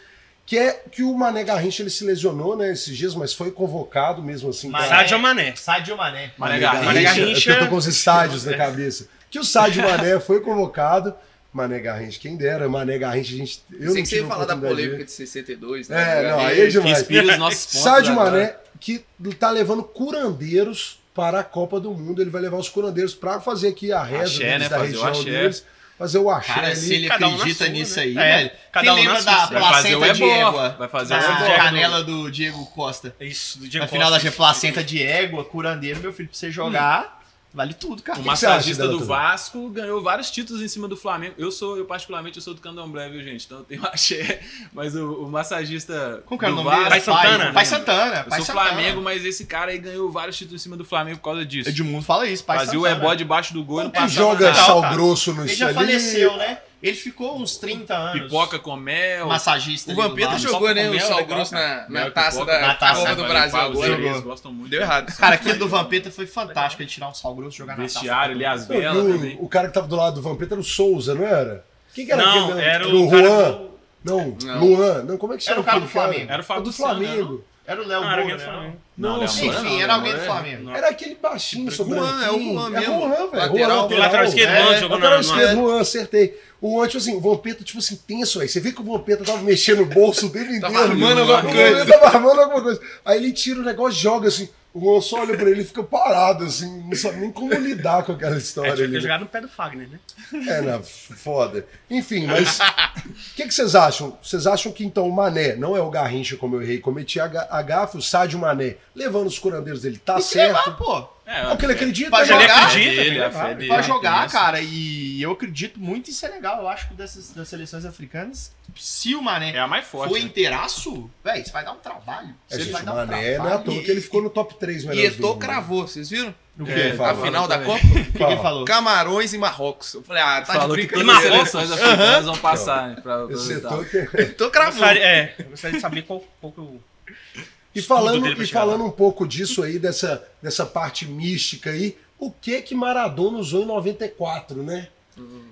que é que o Mané Garrincha ele se lesionou, né, esses dias, mas foi convocado mesmo assim. Mas- pra- Sadio Mané. Sadio Mané. Mané Garrincha. Mané Garrincha- eu tô com os estádios na cabeça. Que o Sadio Mané foi convocado. Mané Garrincha, quem dera, Mané Garrincha, a gente. Eu Eu não sei que você ia falar da polêmica de 62, né? É, não, aí é Que demais. inspira os nossos pontos. Sadio agora. Mané, que tá levando curandeiros para a Copa do Mundo. Ele vai levar os curandeiros para fazer aqui a reza Axé, né? da Fazer o região axé. deles. Fazer o axé Cara, ali. se ele Cada um na acredita sua, nisso né? aí, É, velho. cada Quem um na lembra da Vai fazer placenta o de égua? Vai fazer o canela do Diego Costa. Isso, do Diego Na final da Costa. placenta de égua, curandeiro, meu filho, pra você jogar, vale tudo, cara. O massagista do? Vasco ganhou vários títulos em cima do Flamengo. Eu sou, eu particularmente, eu sou do candomblé, viu, gente? Então eu tenho <laughs> axé. Mas o, o massagista Como que é o nome dele? Pai Santana? Pai Santana. Eu Pai sou Santana. Flamengo, mas esse cara aí ganhou vários títulos em cima do Flamengo por causa disso. Edmundo fala isso, Pai Fazia o Santana. ebó debaixo do gol e não joga nada. sal grosso no Ele já faleceu, né? Ele ficou uns 30 anos. Pipoca com mel. Massagista. O Vampeta jogou, né? O sal grosso na, na taça pipoca. da Na taça, Copa do Brasil agora. eles gostam muito. Deu errado. Cara, aquele do Vampeta foi fantástico. Ele tirar um sal grosso e jogar na taça. Vestiário ali, as velas o- o cara que tava do lado do Vampeta era o Souza, não era? Quem que era Não, aquele? era o Juan. do... Não, Não. Luan. Não, como é que chama? Era o cara do Flamengo. Era o É Fábio do Luciano, né, Flamengo. Era o Léo Não, era Moura, alguém do né? Flamengo. Não, Não, Moura Enfim, não, era alguém do é- Flamengo. Era aquele baixinho sobre Juan, é o Juan É mesmo. Juan, velho. Lateral. O lateral esquerdo, É, jogou lateral na- esquerdo, no- Juan, acertei. O Juan, tipo assim, o Vampeta, tipo assim, tenso, aí. Você vê que o Vampeta tava mexendo no bolso dele inteiro. Tava armando alguma O coisa. Vampeta tava armando alguma coisa. Aí ele tira o negócio, joga assim. O só olha pra ele e fica parado, assim, não sabe nem como lidar com aquela É, história tinha que né? jogado no pé do Fagner, né? É, não, foda. Enfim, mas o que, que vocês acham? Vocês acham que então o Mané não é o Garrincha, como eu errei, cometi a, a gafe, o Sádio Mané, levando os curandeiros dele, tá Tem certo? levar, pô. É o que ele acredita, Pra né? jogar, Ele acredita, que levar. fé dele. Pra é jogar, cara. E eu acredito muito em Senegal. Eu acho que dessas das seleções africanas, se o Mané É a mais forte. for né? inteiraço, velho, você vai dar um trabalho. É, gente, vai o dar um Mané trabalho. não é à toa que ele ficou no top 3 E melhores Eto'o mundo. cravou, vocês viram? O que É, ele. A falou? final da. Copa? O que que ele falou? Camarões e Marrocos. Eu falei, ah, tá Falou de que brincadeira. todas as seleções africanas vão passar, né? Pra, pra que- cravou. Gostaria, é, eu gostaria de saber qual, qual que eu... E falando, e falando um pouco disso aí, dessa, dessa parte mística aí, o que que Maradona usou em 94, né?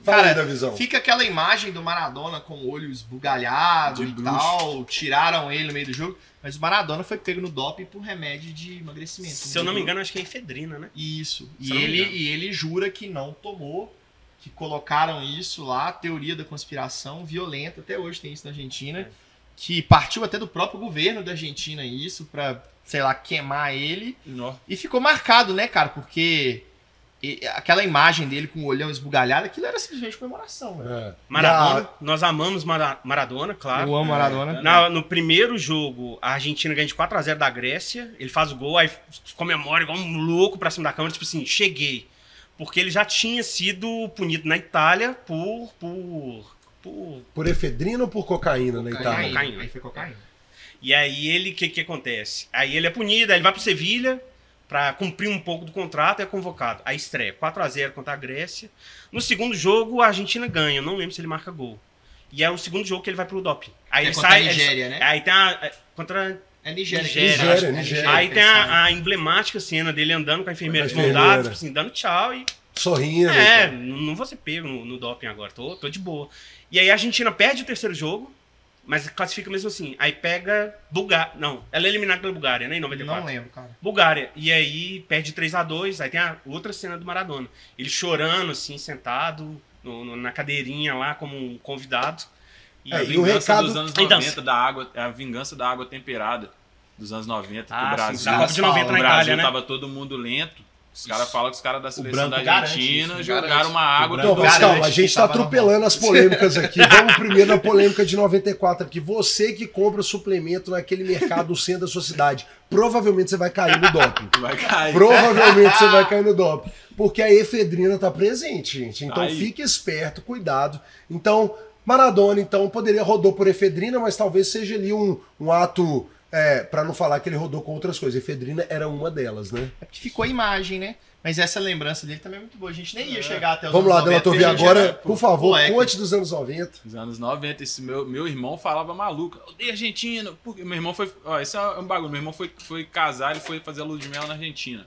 Fala aí Cara, da visão. Fica aquela imagem do Maradona com o olho esbugalhado De e bruxo. tal. Tiraram ele no meio do jogo. Mas o Maradona foi pego no doping por remédio de emagrecimento. Se eu não me engano, acho que é efedrina, né? Isso. Se E ele, e ele jura que não tomou, que colocaram isso lá, teoria da conspiração violenta, até hoje tem isso na Argentina, É. que partiu até do próprio governo da Argentina isso, pra, sei lá, queimar ele. Nó. E ficou marcado, né, cara? Porque e- aquela imagem dele com o olhão esbugalhado, aquilo era simplesmente comemoração, velho. É. Maradona, nós amamos Mara- Maradona, claro. Eu amo Maradona. Na- no primeiro jogo, a Argentina ganha de 4x0 da Grécia. Ele faz o gol, aí comemora igual um louco pra cima da câmera, tipo assim, cheguei. Porque ele já tinha sido punido na Itália por. por. Por. Por efedrina ou por cocaína, na Cocaína. Itália? Cocaína. Aí foi cocaína. E aí ele, o que, que acontece? Aí ele é punido, aí ele vai pro Sevilha pra cumprir um pouco do contrato e é convocado. Aí estreia 4x0 contra a Grécia. No segundo jogo, a Argentina ganha. Eu não lembro se ele marca gol. E é o segundo jogo que ele vai pro doping. Aí É ele contra sai. a ele- Nigéria, né? Aí tem a. é, Contra É Nigéria. Nigéria, é Nigéria. Aí tem a, a emblemática cena dele andando com a enfermeira de a mão dada, tipo assim, dando tchau e. Sorrindo. É, então. não vou ser pego no, no doping agora, tô, tô de boa. E aí a Argentina perde o terceiro jogo, mas classifica mesmo assim. Aí pega Bulgária. Não, ela é eliminada pela Bulgária, né? Em 94. Não lembro, cara. Bulgária. E aí perde 3 a 2 Aí tem a outra cena do Maradona. Ele chorando, assim, sentado no- no- na cadeirinha lá, como um convidado. E É, A e o vingança recado- dos anos Então, 90 da água, é a vingança da água temperada dos anos 90, que Ah, o sim, Brasil, Copa de 90 o na Brasil Itália, né? tava todo mundo lento. Os caras falam que os caras da seleção da Argentina isso, jogaram garante. uma água Não, mas Cara, calma, a gente tá tava atropelando as polêmicas aqui. <laughs> Vamos primeiro na polêmica de 94 aqui. Você que compra suplemento naquele mercado do centro da sua cidade, provavelmente você vai cair no doping. <laughs> vai cair. Provavelmente você vai cair no doping. Porque a efedrina tá presente, gente. Então Aí. fique esperto, cuidado. Então, Maradona, então, poderia rodou por efedrina, mas talvez seja ali um, um ato. É, para não falar que ele rodou com outras coisas. Efedrina era uma delas, né? É porque ficou a imagem, né? Mas essa lembrança dele também é muito boa. A gente nem ia chegar até os Vamos lá, anos 90, Delator, porque a gente agora, por favor, moleque. conte dos anos 90. Nos anos 90, esse meu, meu irmão falava maluco. Odeio Argentina. Porque meu irmão foi. Ó, esse é um bagulho. Meu irmão foi, foi casar e foi fazer a lua de mel na Argentina.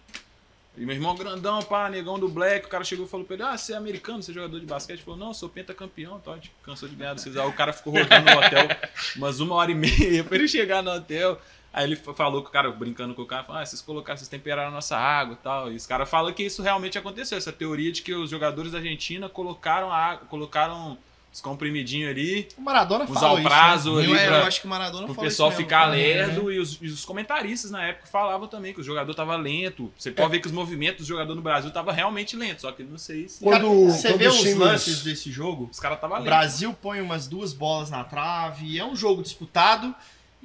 E meu irmão grandão, pá, negão do Black, o cara chegou e falou pra ele, ah, você é americano, você é jogador de basquete? Ele falou, não, sou pentacampeão, Todd. Cansou de ganhar do Cesar. O cara ficou rodando no hotel umas uma hora e meia pra ele chegar no hotel. Aí ele fa- falou com o cara, brincando com o cara, falou, ah, vocês colocaram, vocês temperaram a nossa água e tal. E os caras falam que isso realmente aconteceu, essa teoria de que os jogadores da Argentina colocaram a água, colocaram os comprimidinhos ali, O Maradona usar falou o isso, prazo né? ali eu, pra- eu acho que o Maradona pro falou pessoal isso mesmo. ficar Uhum. lerdo e os, e os comentaristas na época falavam também que o jogador tava lento. Você pode ver que os movimentos do jogador no Brasil tava realmente lento, só que não sei se Cara, Quando- você quando vê os lances desse jogo, os caras tava o lento. Brasil põe umas duas bolas na trave, é um jogo disputado.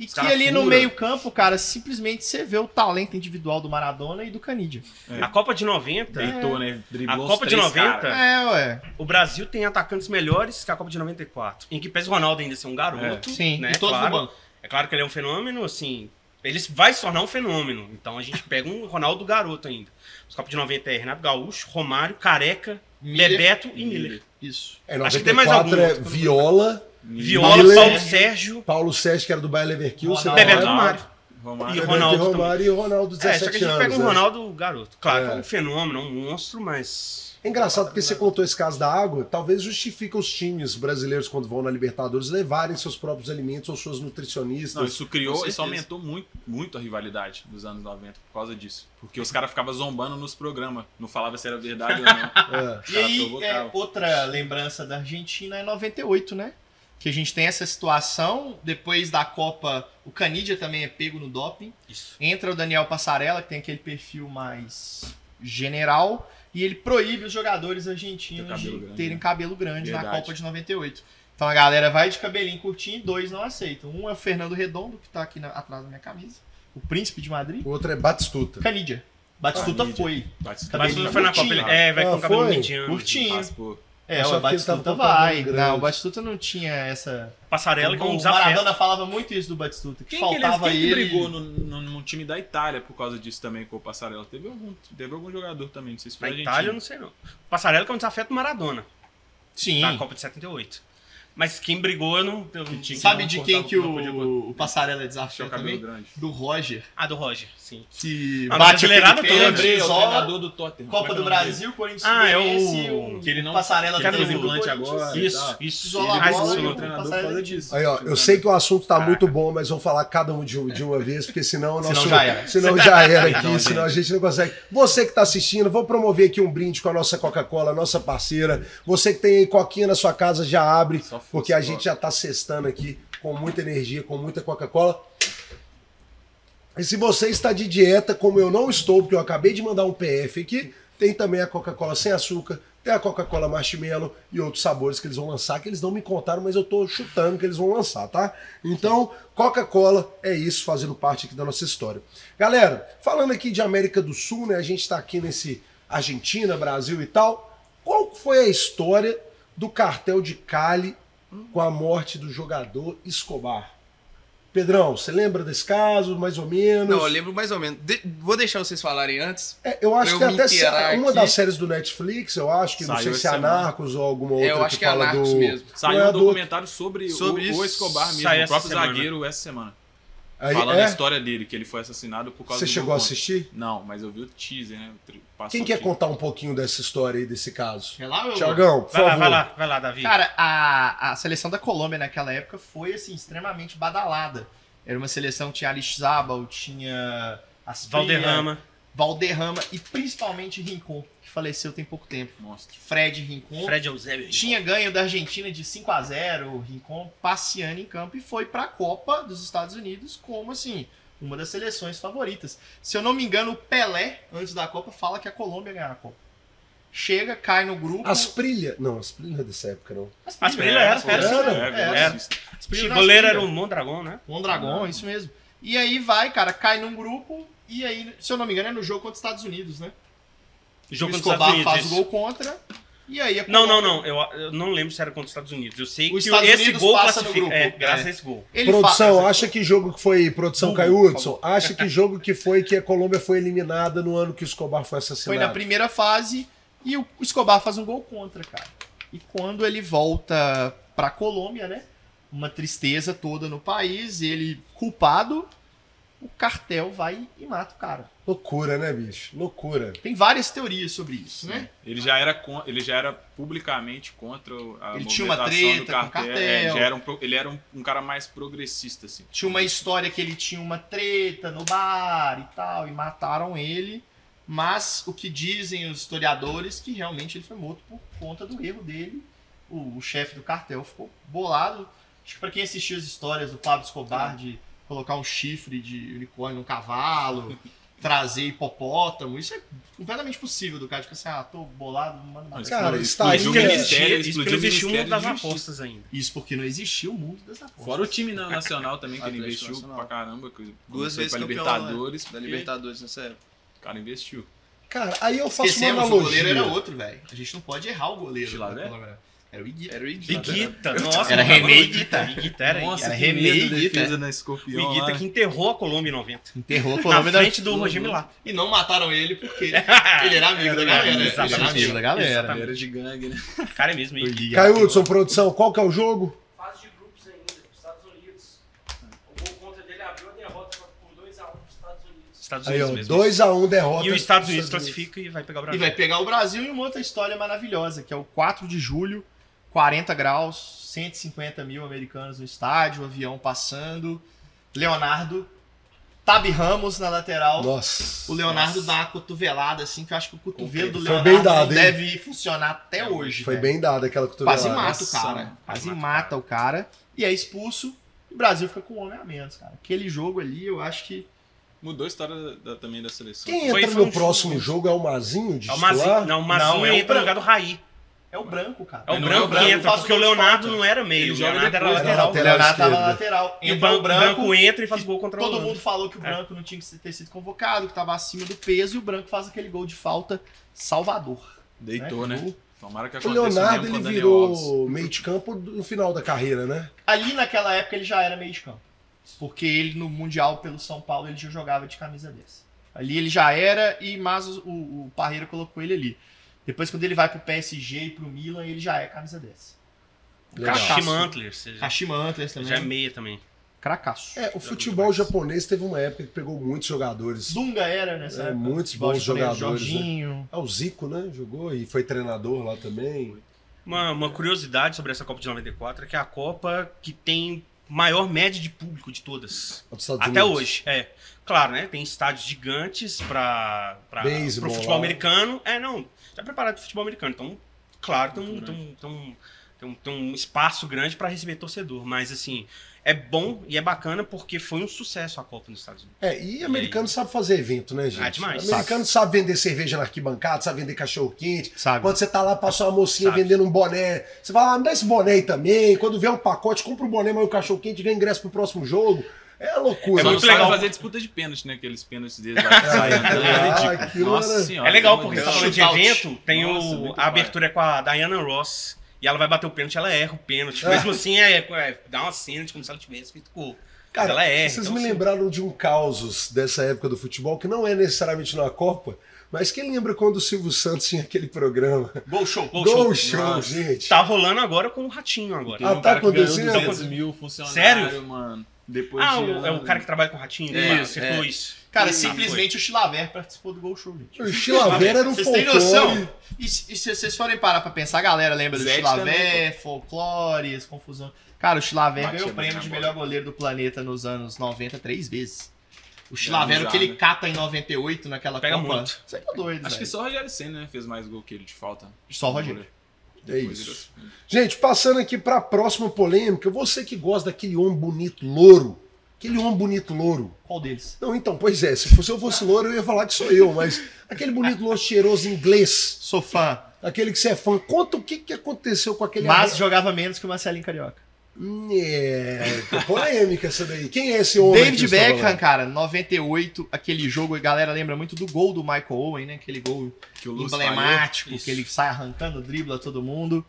E Os que cara ali no fura. meio-campo, cara, simplesmente você vê o talento individual do Maradona e do Canidia. É. A Copa de 90, Deitou, né? Driblou A os Copa de três 90? caras. É, ué. o Brasil tem atacantes melhores que a Copa de 94. Em que pesa o Ronaldo ainda ser um garoto. Sim, né? e todos claro. no banco. É claro que ele é um fenômeno, assim. Ele vai se tornar um fenômeno. Então a gente pega um Ronaldo garoto ainda. Os Copa de 90 é Renato Gaúcho, Romário, Careca, Miller. Bebeto e Miller. Isso. É, Acho que tem mais 94 é algum. Viola, Viola, Miller. Paulo Sérgio, Paulo Sérgio, que era do Bayer Leverkusen. Bebeto. Romário. Romário. E Ronaldo Romário e Ronaldo, É, 17 só que a gente anos. pega um né? Ronaldo garoto. Claro, É. é um fenômeno, um monstro, mas. É engraçado porque você contou esse caso da água, talvez justifica os times brasileiros quando vão na Libertadores levarem seus próprios alimentos ou suas nutricionistas. Não, isso criou, isso aumentou muito, muito a rivalidade dos anos 90 por causa disso. Porque os caras ficavam zombando nos programas, não falava se era verdade ou não. É. E aí, é, outra lembrança da Argentina é 98, né? Que a gente tem essa situação, depois da Copa, o Canidia também é pego no doping. Isso. Entra o Daniel Passarella, que tem aquele perfil mais general, e ele proíbe os jogadores argentinos Ter de cabelo grande, terem né? cabelo grande na Verdade. Copa de 98. Então a galera vai de cabelinho curtinho e dois não aceitam. Um é o Fernando Redondo, que tá aqui na- atrás da minha camisa, o príncipe de Madrid. O outro é Batistuta. Canidia. Batistuta Canidia. foi. Cabelo tudo foi na Copa. curtinho. Ele, é, vai Ah, com o cabelo mediano. Curtinho. É, o Batistuta vai. Não, o Batistuta não tinha essa. Passarela que é um o desafio. Maradona falava muito isso do Batistuta, que Quem que, ele, faltava quem que ele. brigou no, no, no time da Itália por causa disso também com o Passarela? Teve algum, teve algum jogador também, não sei se foi Na argentino. Itália, eu não sei não. Passarela que é um desafio do Maradona, Sim. da Copa de 78. Mas quem brigou, eu não. Eu não Sabe não de quem que o, o Passarela Tinha desafiou o cabelo também? grande. Do Roger. Ah, do Roger, sim. Que Ah, bate brasileirada toda. Lembrei, é o treinador do Tottenham. Copa Como do é? Brasil, Corinthians Ah, é o- Que ele não Passarela fazer o implante agora. e Isso, isso. Isola a Mais bola disso. Aí, ó, eu sei que o assunto tá muito bom, mas vamos falar cada um de, uma vez, porque senão o Senão nosso- já era. senão já era <laughs> aqui, Não, senão a gente não consegue. Você que tá assistindo, vou promover aqui um brinde com a nossa Coca-Cola, nossa parceira. Você que tem aí coquinha na sua casa, já abre, Só força, porque a gente já tá cestando aqui com muita energia, com muita Coca-Cola. E se você está de dieta, como eu não estou, porque eu acabei de mandar um PF aqui, tem também a Coca-Cola sem açúcar, tem a Coca-Cola marshmallow e outros sabores que eles vão lançar, que eles não me contaram, mas eu tô chutando que eles vão lançar, tá? Então, Coca-Cola é isso, fazendo parte aqui da nossa história. Galera, falando aqui de América do Sul, né? A gente tá aqui nesse Argentina, Brasil e tal. Qual foi a história do cartel de Cali com a morte do jogador Escobar? Pedrão, você lembra desse caso, mais ou menos? Não, eu lembro mais ou menos. De- vou deixar vocês falarem antes. É, eu acho Eu que me até se- inteirar uma aqui. das séries do Netflix, eu acho que não Saiu sei se é. Narcos ou alguma outra É, eu acho que é fala Narcos do... mesmo. Saiu Não é um do- documentário sobre, Sobre o, o Escobar mesmo, Saiu o próprio semana. zagueiro essa semana. Aí, falando é? a história dele, que ele foi assassinado por causa Você do chegou gol a assistir? Não, mas eu vi o teaser, né? Passou Quem quer contar um pouquinho dessa história aí, desse caso? Quer lá, meu? Tiagão, por Vai lá, favor. vai lá, vai lá, Davi. Cara, a, a seleção da Colômbia naquela época foi assim extremamente badalada. Era uma seleção que tinha Aristizábal, tinha Asprilla, Valderrama. Valderrama e principalmente Rincon, faleceu tem pouco tempo. Monstro. Fred Rincon. Fred Eusébio. Tinha ganho da Argentina de 5 a 0 o Rincon passeando em campo e foi pra Copa dos Estados Unidos como assim, uma das seleções favoritas. Se eu não me engano, o Pelé, antes da Copa, fala que a Colômbia ia ganhar a Copa. Chega, cai no grupo. Asprilha. Não, Asprilha não é dessa época, não. Asprilha era, pô, era, era, é, era. velocista. Asprilha O goleiro era o Mondragão, né? Mondragon, isso mesmo. E aí vai, cara, cai num grupo. E aí, se eu não me engano, é no jogo contra os Estados Unidos, né? O jogo o Escobar Estados faz Unidos. o gol contra. E aí a Não, não, não. Eu, eu não lembro se era contra os Estados Unidos. Eu sei Os que Estados esse Unidos gol passa no classifica. grupo. É, graças É. a esse gol. Ele produção, fa- acha que jogo que foi. Produção Google, Caio Hudson, acha que jogo que foi que a Colômbia foi eliminada no ano que o Escobar foi assassinado? Foi na primeira fase e o Escobar faz um gol contra, cara. E quando ele volta pra Colômbia, né? Uma tristeza toda no país, ele culpado o cartel vai e mata o cara. Loucura, né, bicho? Loucura. Tem várias teorias sobre isso, né? Ele já era ele já era publicamente contra o- a Ele tinha uma treta do com o cartel. cartel. É, já era um ele era um, um cara mais progressista assim. Tinha uma história que ele tinha uma treta no bar e tal, e mataram ele. Mas o que dizem os historiadores que realmente ele foi morto por conta do erro dele. O, o chefe do cartel ficou bolado. Acho que pra quem assistiu as histórias do Pablo Escobar de colocar um chifre de unicórnio num cavalo, <laughs> trazer hipopótamo, isso é completamente possível do cara. Tipo assim, ah, tô bolado, não manda mais. Cara, está aí, explodiu Isso o que não né? existia, Ministério- isso que explodiu não o existia o mundo das apostas ainda. Isso porque não existia o mundo das apostas. Fora o time na- nacional também, que <laughs> ele investiu Nacional. pra caramba. Que Duas vezes pra campeão Libertadores. da porque Libertadores nessa época. O cara investiu. Cara, aí eu faço uma Esquecemos, o analogia. goleiro era outro, velho. A gente não pode errar o goleiro. Da Colômbia. Era o Iguita. Era o Iguita. Iguita, nossa. Era René o Iguita. Iguita era Nossa, era René Iguita. defesa na o Escorpião. Iguita lá. que enterrou a Colômbia em 90. Enterrou a Na Colômbia da- frente do Roger Milá. E não mataram ele porque <laughs> ele era amigo da galera. Ele era Exatamente. amigo da galera. Exatamente. Era de gangue, né? Cara, é mesmo. E. Caio Hudson, produção, qual que é o jogo? Fase de grupos ainda, dos Estados Unidos. O gol contra dele abriu a derrota por 2x1 para os Estados Unidos. Estados Aí, Unidos ó, mesmo. 2x1 derrota. E os Estados Unidos classifica e vai pegar o E Brasil. vai pegar o Brasil e uma outra história maravilhosa, que é o 4 de julho, 40 graus, 150 mil americanos no estádio, o avião passando, Leonardo, Tabi Ramos na lateral. Nossa. O Leonardo dá uma cotovelada, assim, que eu acho que o cotovelo do Foi Leonardo bem dado, hein? deve funcionar até hoje. Foi velho. bem dada aquela cotovelada. Quase mata o Nossa, cara. Quase Mata o mata o cara. E é expulso. E o Brasil fica com um homem a menos, cara. Aquele jogo ali, eu acho que. Mudou a história da- da- também da seleção. Quem entra foi no um próximo jogo. jogo é o Mazinho de É o? Mazinho, não, o Mazinho Não, é o entra no lugar do Raí. É o branco, cara. É o branco é o Branco que entra, faz porque o gol de Leonardo falta. não era meio, Ele o joga Leonardo era né? lateral. O Lateral Leonardo tava esquerdo. na lateral. E o branco, branco entra e faz gol contra o Todo mundo falou que o É. branco não tinha que ter sido convocado, que tava acima do peso, e o branco faz aquele gol de falta salvador. Deitou, Né? né? Tomara que O Leonardo ele o virou meio de campo no final da carreira, né? Ali naquela época ele já era meio de campo. Porque ele no Mundial pelo São Paulo ele já jogava de camisa 10. Ali ele já era, e mas o, o Parreira colocou ele ali. Depois quando ele vai pro PSG e pro Milan, ele já é camisa 10. Legal. Cracaço. Schmantler, seja, Kashima Antlers também. já é meia também. Cracaço. É, o futebol japonês teve uma época que pegou muitos jogadores. Dunga era nessa É, época. muitos bons japonês, jogadores, né? Jorginho. É o Zico, né? Jogou e foi treinador lá também. Uma, uma curiosidade sobre essa Copa de 94 é que é a Copa que tem maior média de público de todas. Até Unidos. hoje, é. Claro, né? Tem estádios gigantes para o futebol lá. americano. É, não. Já preparado para futebol americano. Então, claro, tem um, tem um, tem um, tem um, tem um espaço grande para receber torcedor. Mas, assim, é bom e é bacana porque foi um sucesso a Copa nos Estados Unidos. É, e americano sabe fazer evento, né, gente? Ah, demais. Americano sabe. vender cerveja na arquibancada, sabe vender cachorro quente. Sabe? Quando você tá lá, passou uma mocinha Sabe. vendendo um boné. Você fala, ah, me dá esse boné aí também. Quando vier um pacote, compra um boné, mas o cachorro quente ganha ingresso pro próximo jogo. É loucura. É muito legal. fazer disputa de pênalti, né? Aqueles pênaltis deles lá. Ah, É ridículo. aquilo Nossa era- senhora. é legal porque tá de falando de evento, tem Nossa, o, a abertura é com a Diana Ross. E ela vai bater o pênalti, ela erra o pênalti. É. Mesmo assim, é, é- dá uma cena de como se ela tivesse feito gol. Cara, ela erra. vocês então, me lembraram de um causos dessa época do futebol, que não é necessariamente na Copa, mas quem lembra quando o Silvio Santos tinha aquele programa? Gol show. Gol Gol show. Show, gente. Tá rolando agora com o Ratinho agora. Ah, um tá acontecendo? 200 mil funcionários, Sério? mano. Depois Ah, de o, é o cara que trabalha com o Ratinho? É, isso, acertou é. isso. Cara, Ah, simplesmente o Chilaver participou do Gol Show, gente. O Chilaver era um Vocês têm folclore. noção? E, se e se vocês forem parar pra pensar, a galera lembra do Chilaver, folclores, confusão. Cara, o Chilaver ganhou o prêmio de bola. melhor goleiro do planeta nos anos 90 três vezes. O Chilaver, o que ele cata em 98 naquela Pega Copa. muito. Você tá doido, Acho que velho. só o Rogério Senna né, fez mais gol que ele de falta. Só o Rogério. É isso. Gente, passando aqui pra próxima polêmica, você que gosta daquele homem bonito louro, aquele homem bonito louro. Qual deles? Não, então, pois é, se fosse- eu fosse louro eu ia falar que sou eu, mas aquele bonito louro cheiroso inglês, Sou fã. aquele que você é fã, conta o que, que aconteceu com aquele... Mas jogava menos que o Marcelinho Carioca. É, polêmica essa daí. Quem é esse homem? David Beckham, cara, 98, aquele jogo, a galera lembra muito do gol do Michael Owen, né? Aquele gol Que emblemático, que ele sai arrancando, dribla todo mundo.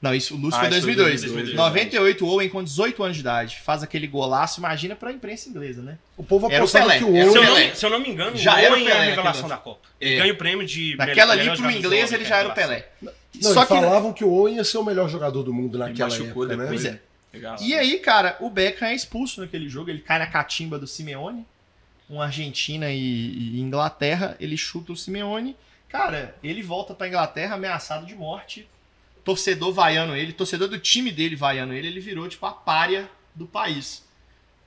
Não, isso, o Lúcio Ah, foi foi 2002. 2002, 98, o Owen com 18 anos de idade. Faz aquele golaço, imagina pra imprensa inglesa, né? O povo Era apostava Pelé, que o era o Se eu, Owen... Não, se eu não me engano, Já o era o Owen é a Pelé revelação da Copa. Ele É. ganha o prêmio de Naquela ali, pro inglês, ele já era o. Pelé. Não, Só que falavam que o Owen ia ser o melhor jogador do mundo naquela machucou época, né? Pois é. Legal. E aí, cara, o Beckham é expulso naquele jogo, ele cai na catimba do Simeone. um Argentina e, e Inglaterra, ele chuta o Simeone. Cara, ele volta pra Inglaterra ameaçado de morte. Torcedor vaiando ele, torcedor do time dele vaiando ele, ele virou tipo a párea do país.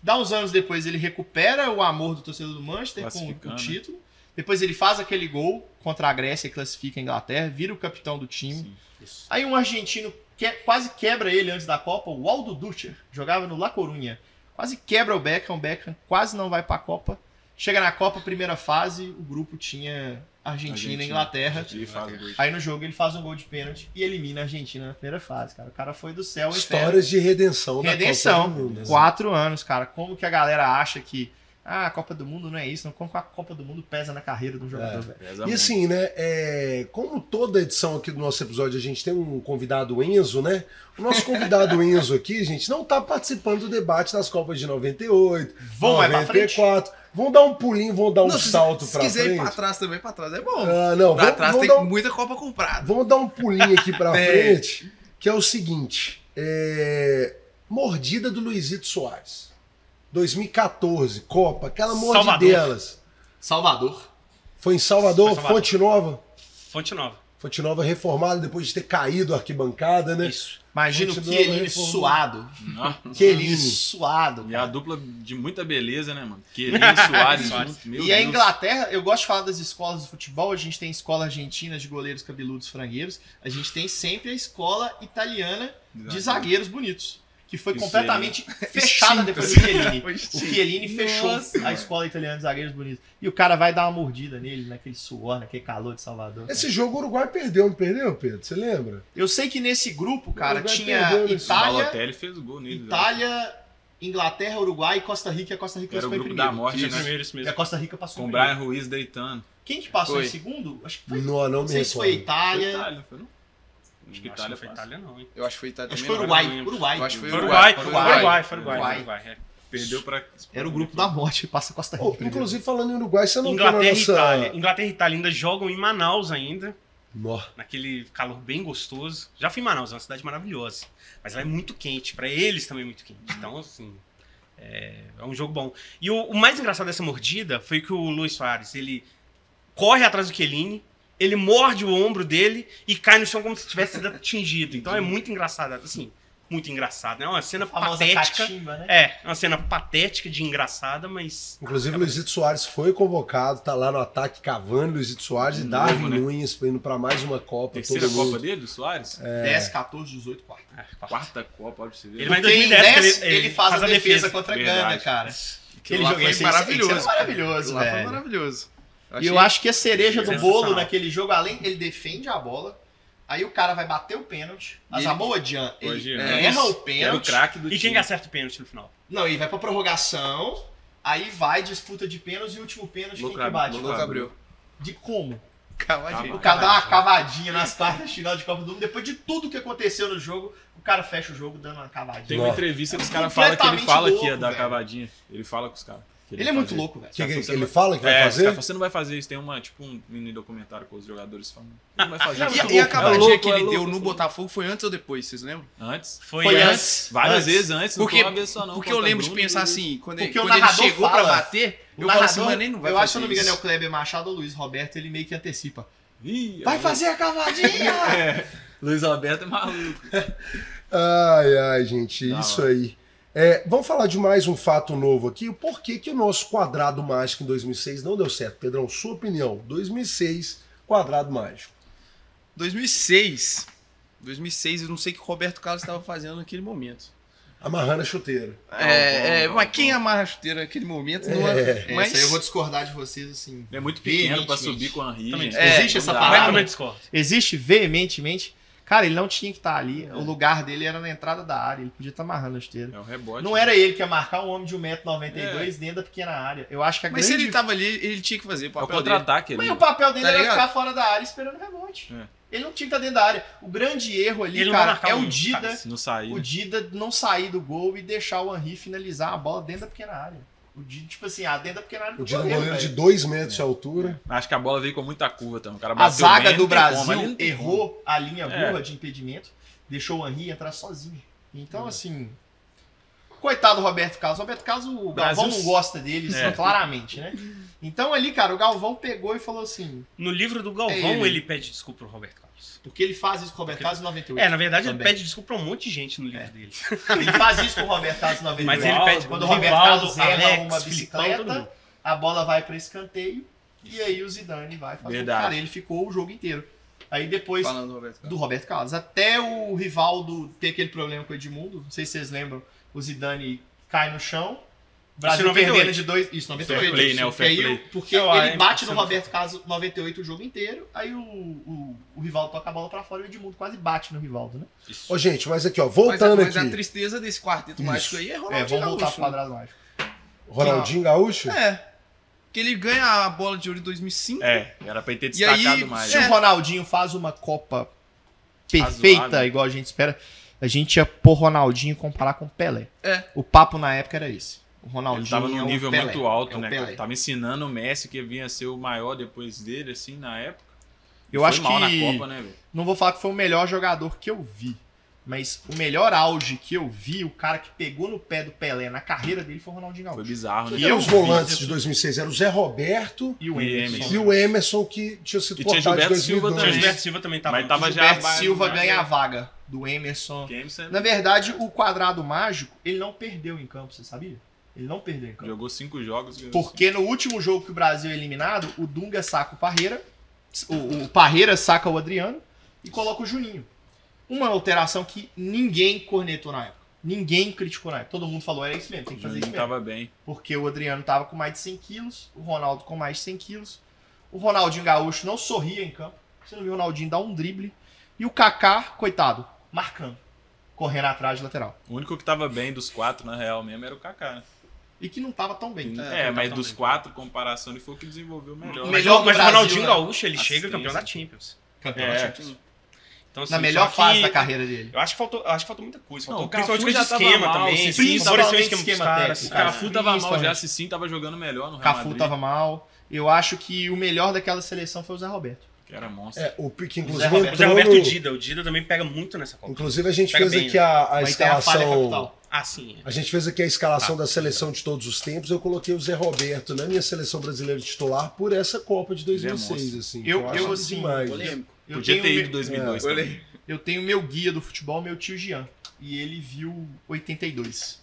Dá uns anos depois ele recupera o amor do torcedor do Manchester com o Classificando, né? título. Depois ele faz aquele gol contra a Grécia e classifica a Inglaterra, vira o capitão do time. Sim. Aí um argentino que, quase quebra ele antes da Copa, o Aldo Ducher, jogava no La Corunha. Quase quebra o Beckham, o Beckham quase não vai pra Copa. Chega na Copa, primeira fase, o grupo tinha Argentina e Inglaterra. Gol. Aí no jogo ele faz um gol de pênalti e elimina a Argentina na primeira fase, cara. O cara foi do céu ao inferno. Histórias de redenção da Redenção. Copa do Mundo. né? Quatro anos, cara. Como que a galera acha que ah, a Copa do Mundo não é isso? Não, como a Copa do Mundo pesa na carreira do jogador, É. velho? E assim, né, é, como toda edição aqui do nosso episódio a gente tem um convidado Enzo, né? O nosso convidado <laughs> Enzo aqui, gente, não tá participando do debate das Copas de 98, Vamos mais pra frente? 94. Vão dar um pulinho, vão dar um Não, se- salto se, pra quiser ir frente. pra trás também, pra trás é bom. Ah, não, pra vamos, trás vamos tem dar um, muita Copa comprada. vamos dar um pulinho aqui pra <laughs> frente, que é o seguinte, é, mordida do Luizito Soares. 2014, Copa, aquela Salvador. mordidelas. Salvador. Foi em Salvador, Foi Salvador. Fonte Nova. Fonte Nova. Fonte Nova reformada depois de ter caído a arquibancada, né? Isso. Imagina o Continua Chiellini suado. Chiellini suado. E a cara. dupla de muita beleza, né, mano? Soares <laughs> Soares. junto. Meu E a Deus. Inglaterra, eu gosto de falar das escolas de futebol. A gente tem escola argentina de goleiros cabeludos frangueiros. A gente tem sempre a escola italiana de zagueiros bonitos. Que foi completamente <laughs> fechada depois do Chiellini. <laughs> Foi O. Chiellini fechou Nossa, a escola italiana de zagueiros bonitos. E o cara vai dar uma mordida nele, naquele suor, naquele calor de Salvador. Esse jogo o Uruguai perdeu, não perdeu, Pedro? Você lembra? Eu sei que nesse grupo, cara, tinha perdeu Itália, Balotelli fez o gol nele. né? Itália, Inglaterra, Uruguai e Costa Rica. E a Costa Rica Era o foi em grupo primeiro. da morte, Isso, né? primeiro, isso E a mesmo. Costa Rica passou Com o. Brian Ruiz deitando. Quem que passou Foi. em segundo? Acho que foi. Não, não Não sei se foi recordo. Foi Itália. Itália, foi não? Acho que Itália foi. Itália, não, hein? Eu acho que foi Itália Acho que foi. Uruguai. lembro. Uruguai. Acho que foi Uruguai. Uruguai, foi Uruguai. É. Perdeu pra. Era o grupo da morte, passa a Costa Rica. Inclusive, falando em Uruguai, você não Inglaterra tá e. Itália. Inglaterra e Itália ainda jogam em Manaus ainda, Nó. naquele calor bem gostoso. Já fui em Manaus, é uma cidade maravilhosa. Mas ela é muito quente, pra eles também é muito quente. Então, assim, é, é um jogo bom. E o, o mais engraçado dessa mordida foi que o Luiz Soares, ele corre atrás do Chiellini, ele morde o ombro dele e cai no chão como se tivesse sido atingido. Então é muito engraçado, assim, muito engraçado. né? É uma cena patética. catimba, né? É, é uma cena patética de engraçada, mas Inclusive, o Luizito Soares foi convocado, tá lá no ataque Cavani, Luizito Soares e Darwin né? Nunes indo pra mais uma Copa. Terceira todo Copa mundo. dele, do Soares? 10, 14, 18, 4. é, Quarta Copa, olha pra você ver. Ele vai em Porque em 2010, 10 ele- ele, faz, a defesa, contra a. Gana, cara. Aquele jogo foi maravilhoso. é maravilhoso, lá foi velho. Maravilhoso. E eu acho que a cereja do bolo naquele jogo, além ele defende a bola, aí o cara vai bater o pênalti, a E Samoa Jan, ele Hoje, erra é, o o pênalti, do E quem acerta o pênalti no final? não, e vai pra prorrogação, aí vai disputa de pênaltis e o último pênalti quem que Lucra- bate? Lucra- Louco abriu. De como? Cavadinho. O cara dá uma cavadinha nas quartas de final de Copa do Mundo, depois de tudo que aconteceu no jogo, o cara fecha o jogo dando uma cavadinha. Tem uma entrevista que os caras falam que ele fala que ia louco, dar velho. cavadinha. Ele fala com os caras. Que Ele é vai muito louco, velho. Que, que- Você ele não- fala que vai É, fazer? falam, você não vai fazer isso. Tem uma, tipo, um mini documentário com os jogadores falando. Não vai fazer isso. E, a- É e a cavadinha é que ele é louco, deu é no. Botafogo foi antes ou depois, vocês lembram? Antes. Foi, Foi antes. antes. Várias Antes. vezes antes. Porque, não foi uma vez só, não. porque eu lembro de Bruno pensar e- assim, quando, Porque ele, o quando ele chegou fala- pra bater, eu falo assim, narrador, mano, ele não vai eu fazer acho, se não me engano, é o. Kleber Machado ou o Luiz Roberto, ele meio que antecipa. Ih, Vai é fazer a cavadinha! <laughs> É. Luiz Alberto é maluco. <laughs> Ai, ai, gente, isso aí. É, vamos falar de mais um fato novo aqui. O porquê que o nosso quadrado mágico em 2006 não deu certo? Pedrão, sua opinião. 2006, quadrado mágico. 2006. 2006, eu não sei o que o Roberto Carlos estava fazendo naquele momento. Amarrando a chuteira. É, é, mas quem amarra a chuteira naquele momento não É. é. Mas... Essa aí eu vou discordar de vocês, assim. É muito pequeno pra Veementemente. subir com a Henry. É, existe essa parada. Existe veementemente. Cara, ele não tinha que estar ali. O lugar dele era na entrada da área. Ele podia estar amarrando a esteira. É o rebote. Não era ele que ia marcar um homem de 1,92m dentro da pequena área. Eu acho que a Mas se grande... ele tava ali, ele tinha que fazer o É o papel dele. contra-ataque ali. Mas o papel dele Tá era ligado? ficar fora da área esperando o rebote. É. Ele não tinha que estar dentro da área. O grande erro ali, Ele cara, é um o Dida... cara, Se não sair. O Dida não sair do gol e deixar o Henry finalizar a bola dentro da pequena área. O Dida, tipo assim, ah, dentro da pequena área do O Dida é um goleiro, de velho. 2 metros de altura. Acho que a bola veio com muita curva também. O cara A zaga bem, do Brasil como, errou a linha É. burra de impedimento, deixou o Henry entrar sozinho. Então, assim, Coitado do Roberto Carlos. Roberto Carlos, o Brasil- Galvão não gosta dele, É. claramente, né? Então ali, cara, o Galvão pegou e falou assim, No livro do Galvão, É ele. ele. pede desculpa pro Roberto Carlos. porque ele faz isso com o Roberto Carlos em 98. É, na verdade, Também. ele pede desculpa pra um monte de gente no livro dele. <laughs> Ele faz isso com o Roberto Carlos em 98. Mas ele pede Quando o Roberto Rivaldo, Carlos erra Alex, uma Filipão, bicicleta, mundo. a bola vai pra escanteio e aí o Zidane vai fazer. Verdade. Cara, ele ficou o jogo inteiro. Aí depois Falando do Roberto Carlos. do Roberto Carlos. Até o Rivaldo ter aquele problema com o Edmundo, não sei se vocês lembram, o Zidane cai no chão. O Brasil Isso em 98. perdendo de dois. Isso, 98. Fair play, né? O Porque fair aí play. Porque Eu, ele ah, bate isso no Roberto Carlos 98 o jogo inteiro, aí o, o, o Rivaldo toca a bola pra fora e o Edmundo quase bate no Rivaldo, né? Ô, gente, mas aqui, ó, Mas, a, voltando mas a aqui. tristeza desse quarteto Isso. mágico aí é É, Ronaldinho vamos voltar Gaúcho, pro quadrado mágico. Ronaldinho Gaúcho? É. Que ele ganha a bola de ouro em 2005. É, era pra ele ter E aí, destacado mais. Se né? o Ronaldinho faz uma Copa perfeita, igual a gente espera, a gente ia pôr Ronaldinho e comparar com o Pelé. É. O papo na época era esse. O Ronaldinho Ele tava num nível Pelé, muito alto, é né? Pelé. cara? Tava ensinando o Messi, que vinha a ser o maior depois dele, assim, na época. Eu Foi acho mal que na Copa, né, velho? não vou falar que foi o melhor jogador que eu vi, mas o melhor auge que eu vi, o cara que pegou no pé do Pelé na carreira dele foi o Ronaldinho Foi Gaúcho. bizarro, né? E os volantes de 2006 eram o Zé Roberto E o Emerson. Emerson. e o Emerson, que tinha sido E tinha cortado de Gilberto Silva 2002. O também. Gilberto Silva também tava. Mas tava já Gilberto vai- Silva vai- ganha a vaga do Emerson. Jameson Na verdade, o quadrado mágico, ele não perdeu em campo, você sabia? Ele não perdeu em campo. jogou cinco jogos. Porque no último jogo que o Brasil é eliminado, o Dunga saca o Parreira, o, o Parreira saca o Adriano e coloca o Juninho. Uma alteração que ninguém cornetou na época. Ninguém criticou na época. Todo mundo falou, era isso mesmo, tem que fazer isso mesmo. tava bem. Porque o Adriano tava com mais de 100 quilos, o Ronaldo com mais de 100 quilos. O Ronaldinho Gaúcho não sorria em campo. Você não viu o Ronaldinho dar um drible. E o Kaká, coitado, marcando. Correndo atrás de lateral. O único que tava bem dos quatro, na real mesmo, era o Kaká. né? E que não tava tão bem. É, não mas dos bem. quatro, comparação, ele foi o que desenvolveu melhor. Mas, Melhor o- mas o Ronaldinho né? Gaúcho, ele chega campeão da Champions. Campeão É. da Champions. Então, assim, Na melhor fase da carreira dele. Eu acho que faltou, eu acho que faltou muita coisa. Faltou Não, o Cafu principalmente já tava esquema mal, também. sim, Sim, sim, favoreceu o principalmente esquema dos esquema caras. O. Cafu tava mal já, Principalmente. Cicinho tava jogando melhor no Real Cafu Madrid, tava mal. Eu acho que o melhor daquela seleção foi o Zé Roberto. que era monstro. É, o que Zé inclusive Roberto. O Zé Roberto e o no- Dida. O Dida também pega muito nessa Copa. Inclusive a gente Pega fez bem, aqui a, a a escalação. capital. Ah, sim. A gente fez aqui a escalação Ah, da seleção de todos os tempos. Eu coloquei o Zé Roberto na minha seleção brasileira titular por essa Copa de 2006. Assim, que Eu- acho eu, assim, demais. Polêmico. Eu Podia tenho ter meu- ido em 2002 Olha também. aí. Eu tenho meu guia do futebol, meu tio Jean. E ele viu 82.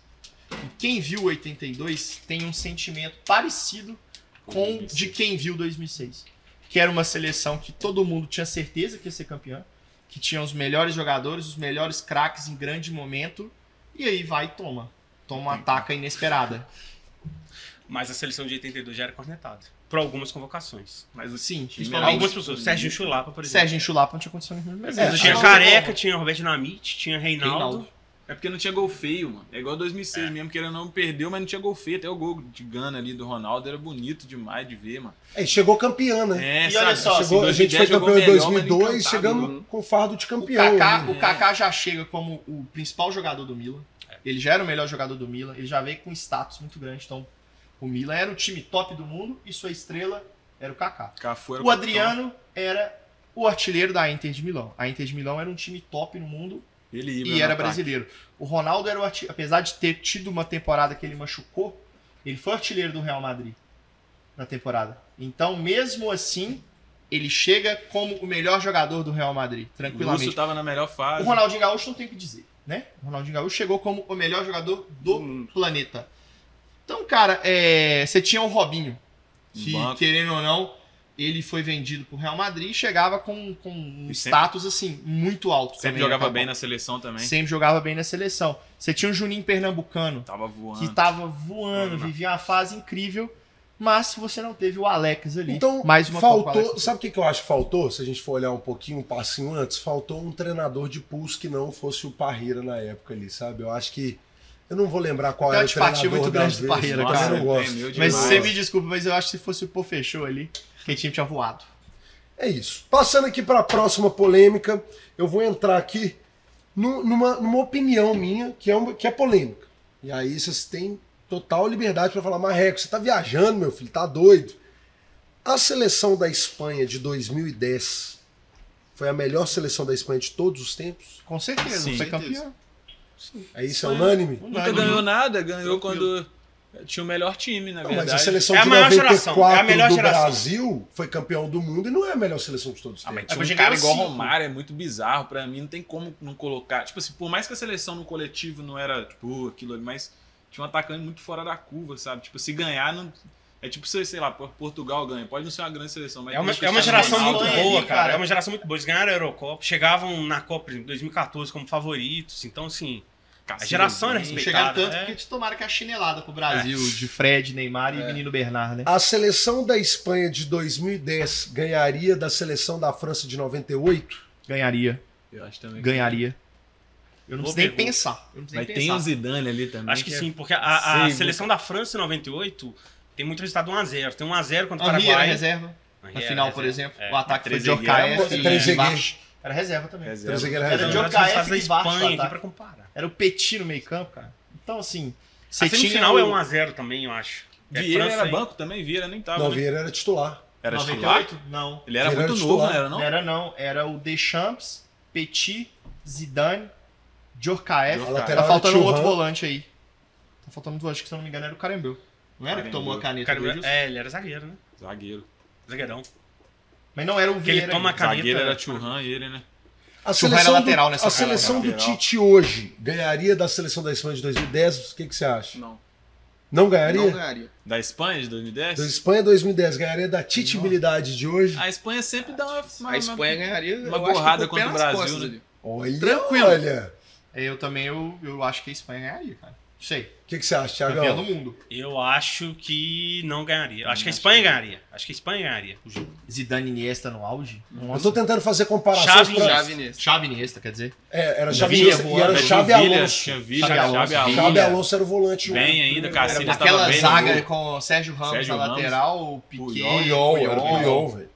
E quem viu 82 tem um sentimento parecido com o de quem viu 2006. Que era uma seleção que todo mundo tinha certeza que ia ser campeã. Que tinha os melhores jogadores, os melhores craques em grande momento. E aí vai e toma. Toma uma ataca inesperada. Mas a seleção de 82 já era cornetada. Por algumas convocações. Mas Sim, principalmente. algumas pessoas. Serginho Chulapa, por exemplo. Sérgio Chulapa não tinha condição nenhuma. Mas É, ele tinha Careca, tinha Roberto Dinamite, tinha Reinaldo. Reinaldo. É porque não tinha gol feio, mano. É igual 2006 mesmo, que ele não perdeu, mas não tinha gol feio. Até o gol de Gana ali do Ronaldo era bonito demais de ver, mano. É, chegou campeão, né? É, E olha só, Chegou- assim, a gente foi 2010 jogou campeão em melhor, mas 2002, encantado, chegamos né? com fardo de O campeão. Kaká, né? o Kaká já chega como o principal jogador do Milan. Ele já era o melhor jogador do Milan. Ele já veio com status muito grande. Então, o Milan era o time top do mundo e sua estrela era o Kaká. Cafu era O Adriano era o artilheiro da Inter de Milão. A Inter de Milão era um time top no mundo Ele e era ataque. brasileiro. O Ronaldo era o artilheiro. Apesar de ter tido uma temporada que ele machucou, ele foi artilheiro do Real Madrid na temporada. Então, mesmo assim, ele chega como o melhor jogador do Real Madrid, O tranquilamente. Lúcio tava na melhor fase. O Ronaldinho Gaúcho não tem o que dizer, né? O Ronaldinho Gaúcho chegou como o melhor jogador do Hum. planeta. Então, cara, é, você tinha o Robinho, que, banco. querendo ou não, ele foi vendido pro Real Madrid e chegava com, com um E sempre- status, assim, muito alto. Sempre também jogava naquela bem na seleção também. Sempre jogava bem na seleção. Você tinha o Juninho Pernambucano, Tava voando. que tava voando, vivia uma fase incrível, mas você não teve o Alex ali. Então, mais uma faltou. Sabe o que que eu acho que faltou? Se a gente for olhar um pouquinho, um passinho antes, faltou um treinador de pulso que não fosse o Parreira na época ali, sabe? Eu acho que. Eu não vou lembrar qual uma o treinador muito grande do Parreira, cara. eu não gosto. Mas demais. você me desculpa, mas eu acho que se fosse o Pô fechou ali, que time tinha voado. É isso. Passando aqui para a próxima polêmica, eu vou entrar aqui nu- numa, numa opinião minha que é, uma, que é polêmica. E aí vocês têm total liberdade para falar, Marreco, você tá viajando, meu filho, tá doido. A seleção da Espanha de 2010 foi a melhor seleção da Espanha de todos os tempos? Com certeza, Sim, foi certeza. Campeão. É isso, é unânime? Nunca ganhou nada, ganhou quando tinha o melhor time, na Não, verdade. mas a seleção É a de maior geração, 94 é a melhor do geração. Brasil foi campeão do mundo e não é a melhor seleção de todos os Ah, mas tempos. tinha É, um cara igual cinco. Romário, é muito bizarro. Pra mim, não tem como não colocar. Tipo assim, por mais que a seleção no coletivo não era, tipo, aquilo ali, mas tinha um atacante muito fora da curva, sabe? Tipo, se ganhar, não. É tipo, se, sei lá, Portugal ganha. Pode não ser uma grande seleção, mas. É uma, é uma geração muito boa, cara. cara. É uma geração muito boa. Eles ganharam a Eurocopa, chegavam na Copa por exemplo, 2014 como favoritos. Então, assim, a Cacilhas geração era bem. respeitada. Chegaram tanto é. porque te tomaram que a chinelada pro Brasil de Fred, Neymar e Menino Bernard, né? A seleção da Espanha de 2010 ganharia da seleção da França de 98? Ganharia, Eu acho também. que- ganharia. Eu não preciso nem pensar. Eu não Mas nem tem pensar. o Zidane ali também. Acho que é- sim, porque a, a seleção da França em 98 tem muito resultado 1x0. Tem 1x0 contra o era Paraguai. reserva. Henri Na era final, reserva. por exemplo, É. o ataque foi de era- e. Vargas. Era reserva também. Reserva. Trezeguet era Era reserva. de Era fase da e aqui tá? pra comparar. Era o Petit no meio campo, cara. Então, assim, você A tinha semifinal o- é 1x0 também, eu acho. É Vieira França era banco também? Vieira nem tava. Não, né? Vieira era titular. Era titular? 98? Não. Ele era Vieira muito era novo, titular. não era Não não? era não. Era o Deschamps, Petit, Zidane, Djorkaeff. A Tá faltando um outro volante aí. Tá faltando outro volante que, se eu não me engano, era o Carembeu. Não era que tomou a caneta é, ele era zagueiro, né? Zagueiro. Zagueirão. Mas não era o Que ele Vieira. toma a caneta. Zagueiro era Churran e ele, né? A Churran seleção, lateral do, nessa a seleção do lateral. Tite hoje ganharia da seleção da Espanha de 2010? O que, que você acha? Não. Não ganharia? Não ganharia. Da Espanha de 2010? Da Espanha 2010 ganharia da titibilidade de hoje? A Espanha sempre dá uma. uma A Espanha ganharia uma acho que borrada contra o Brasil, costas né? ali. Olha, Tranquilo. olha. Eu também, eu, eu acho que a Espanha ganharia, cara. Não sei. O que, que você acha, Campeão do Thiagão? mundo. Eu acho que não ganharia. Acho que a Espanha ganharia. Acho que a Espanha ganharia o jogo. Zidane Iniesta no auge. Eu tô tentando fazer comparações Chave pra... Chave. Chave e Iniesta, quer dizer. É, era Xavi Iniesta e era Villa, Alonso. Xabi Alonso. Era o volante. Bem o- ainda, o- Casillas era tava Aquela zaga com Sérgio Ramos Sérgio na Ramos. lateral, o Piquet, Puyol, era o Puyol, velho.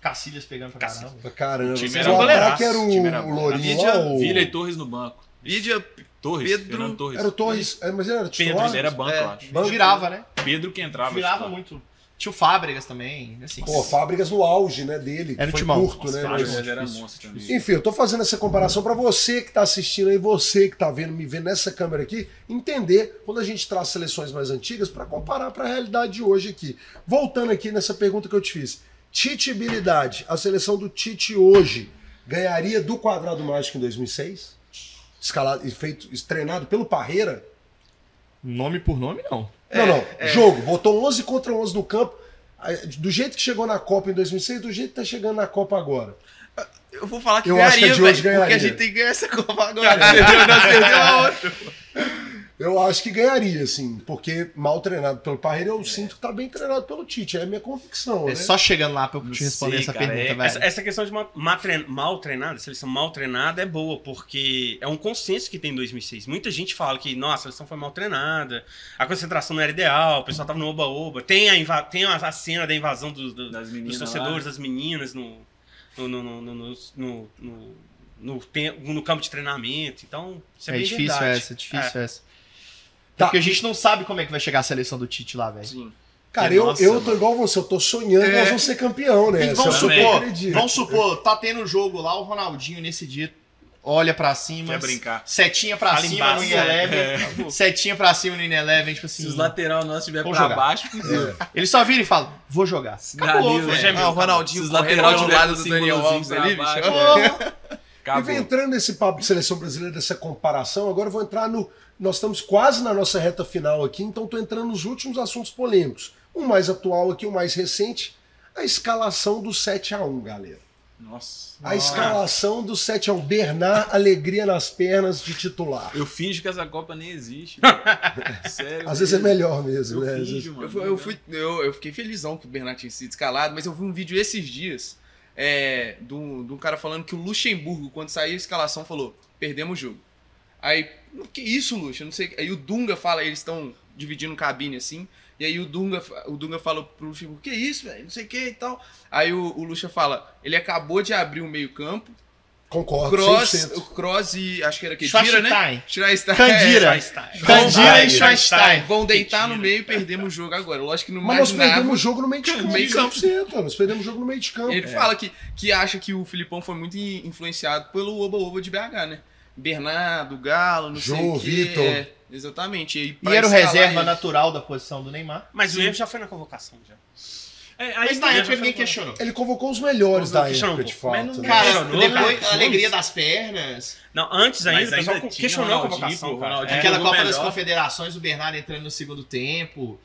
Cacilhas pegando pra caramba. Pra Caramba. O time era o goleiraço, ataque era o o, time era o bom. Lourinho o... E Torres no banco. Lídia, Torres, Pedro- Fernando Torres. Era o Torres, é, mas ele era titular? Pedro, Ele era banco, É. eu acho. Banco. Girava, né? Pedro que entrava. Girava titular. muito. Tinha o Fábregas também, assim. Pô, Fábricas no auge, né, dele. que Era foi timão. curto, né? Nossa, mas- Ele era monstro também. Enfim, eu tô fazendo essa comparação pra você que tá assistindo aí, você que tá vendo, me vendo nessa câmera aqui, entender quando a gente traz seleções mais antigas pra comparar pra realidade de hoje aqui. Voltando aqui nessa pergunta que eu te fiz. Titibilidade, a seleção do Tite hoje ganharia do quadrado mágico em 2006? Escalado e feito, treinado pelo Parreira? Nome por nome, não. Não, não. Jogo. Botou 11 contra 11 no campo. Do jeito que chegou na Copa em 2006, do jeito que tá chegando na Copa agora. eu vou falar que Eu acho que a ganharia, de hoje velho. Porque a ganharia. gente tem que ganhar essa Copa <laughs> agora. entendeu? Nós perdemos a outra. Eu acho que ganharia, assim, porque mal treinado pelo Parreira, eu sinto que tá bem treinado pelo Tite. É a minha convicção, É né? só chegando lá pra eu te responder sei, essa cara, pergunta, é- velho. Essa, essa questão de trein- mal treinada, seleção mal treinada é boa, porque é um consenso que tem em 2006. Muita gente fala que, nossa, a seleção foi mal treinada, a concentração não era ideal, o pessoal tava no oba-oba. Tem, a, inva- tem a, a cena da invasão dos, do- Das dos torcedores, lá. das meninas no, no, no, no, no, no, no- no- no tem- no campo de treinamento. Então, isso é, É bem difícil verdade. essa, é difícil essa. Tá. Porque a gente não sabe como é que vai chegar a seleção do Tite lá, velho. Sim. Cara, eu, Nossa, eu tô mano. igual você, eu tô sonhando que É. nós vamos ser campeão, né? E vamos também. supor, vamos supor, tá tendo jogo lá, o Ronaldinho nesse dia olha pra cima, Quer brincar. setinha pra Fala cima no Ineleven, setinha pra cima no Ineleven, tipo assim. Se os lateral nossos estiver pra jogar. baixo, fudeu. Ele só vira e fala, vou jogar. Acabou, Danilo, velho. já Ah, o Ronaldinho Se os lateral tiver lado do Daniel Alves ali, baixo, bicho. E Acabou. vem entrando nesse papo de seleção brasileira, dessa comparação, agora eu vou entrar no. Nós estamos quase na nossa reta final aqui, então estou entrando nos últimos assuntos polêmicos. O mais atual aqui, o mais recente, a escalação do 7x1, galera. Nossa. A escalação do 7x1. Bernard, alegria nas pernas de titular. Eu finjo que essa Copa nem existe. <laughs> Sério. Às vezes é mesmo. melhor mesmo, Eu né? Finjo, mano. Eu, fui- eu, fui, eu, eu fiquei felizão que o Bernard tinha sido escalado, mas eu vi um vídeo esses dias é, de um cara falando que o Luxemburgo, quando saiu a escalação, falou: perdemos o jogo. Aí, que isso, Luxa? Não sei. Aí o Dunga fala, eles estão dividindo cabine assim. E aí o Dunga, o Dunga fala pro Luxemburgo, que isso, velho? Não sei o que e tal. Aí o, o Luxa fala, ele acabou de abrir o meio-campo. Concordo, Cross, 100%. o Cross e acho que era que Dira, né? Schweinstein. Candira. Schweinstein. Candira e Schweinstein. Vão deitar no meio e perdemos o jogo agora. Lógico que não Mas nós perdemos o jogo no meio de <laughs> campo. meio campo. 100%, Nós perdemos o jogo no meio de campo. Ele fala que, que acha que o Filipão foi muito in- influenciado pelo Oba Oba de BH, né? Bernardo, Galo, não sei Jô, o quê. Vitor. É, exatamente. E, E era o reserva ele- natural da posição do Neymar. Mas o erro já foi na convocação, já. É, Mas aí na tem- época ninguém questionou. Ele convocou os melhores da época, de fato. Mas não- né? Cara, Questionou, depois cara. a alegria das pernas. Não, antes ainda, Mas o pessoal questionou a convocação. Ronaldinho. É. Aquela Copa das. Confederações, o Bernardo entrando no segundo tempo.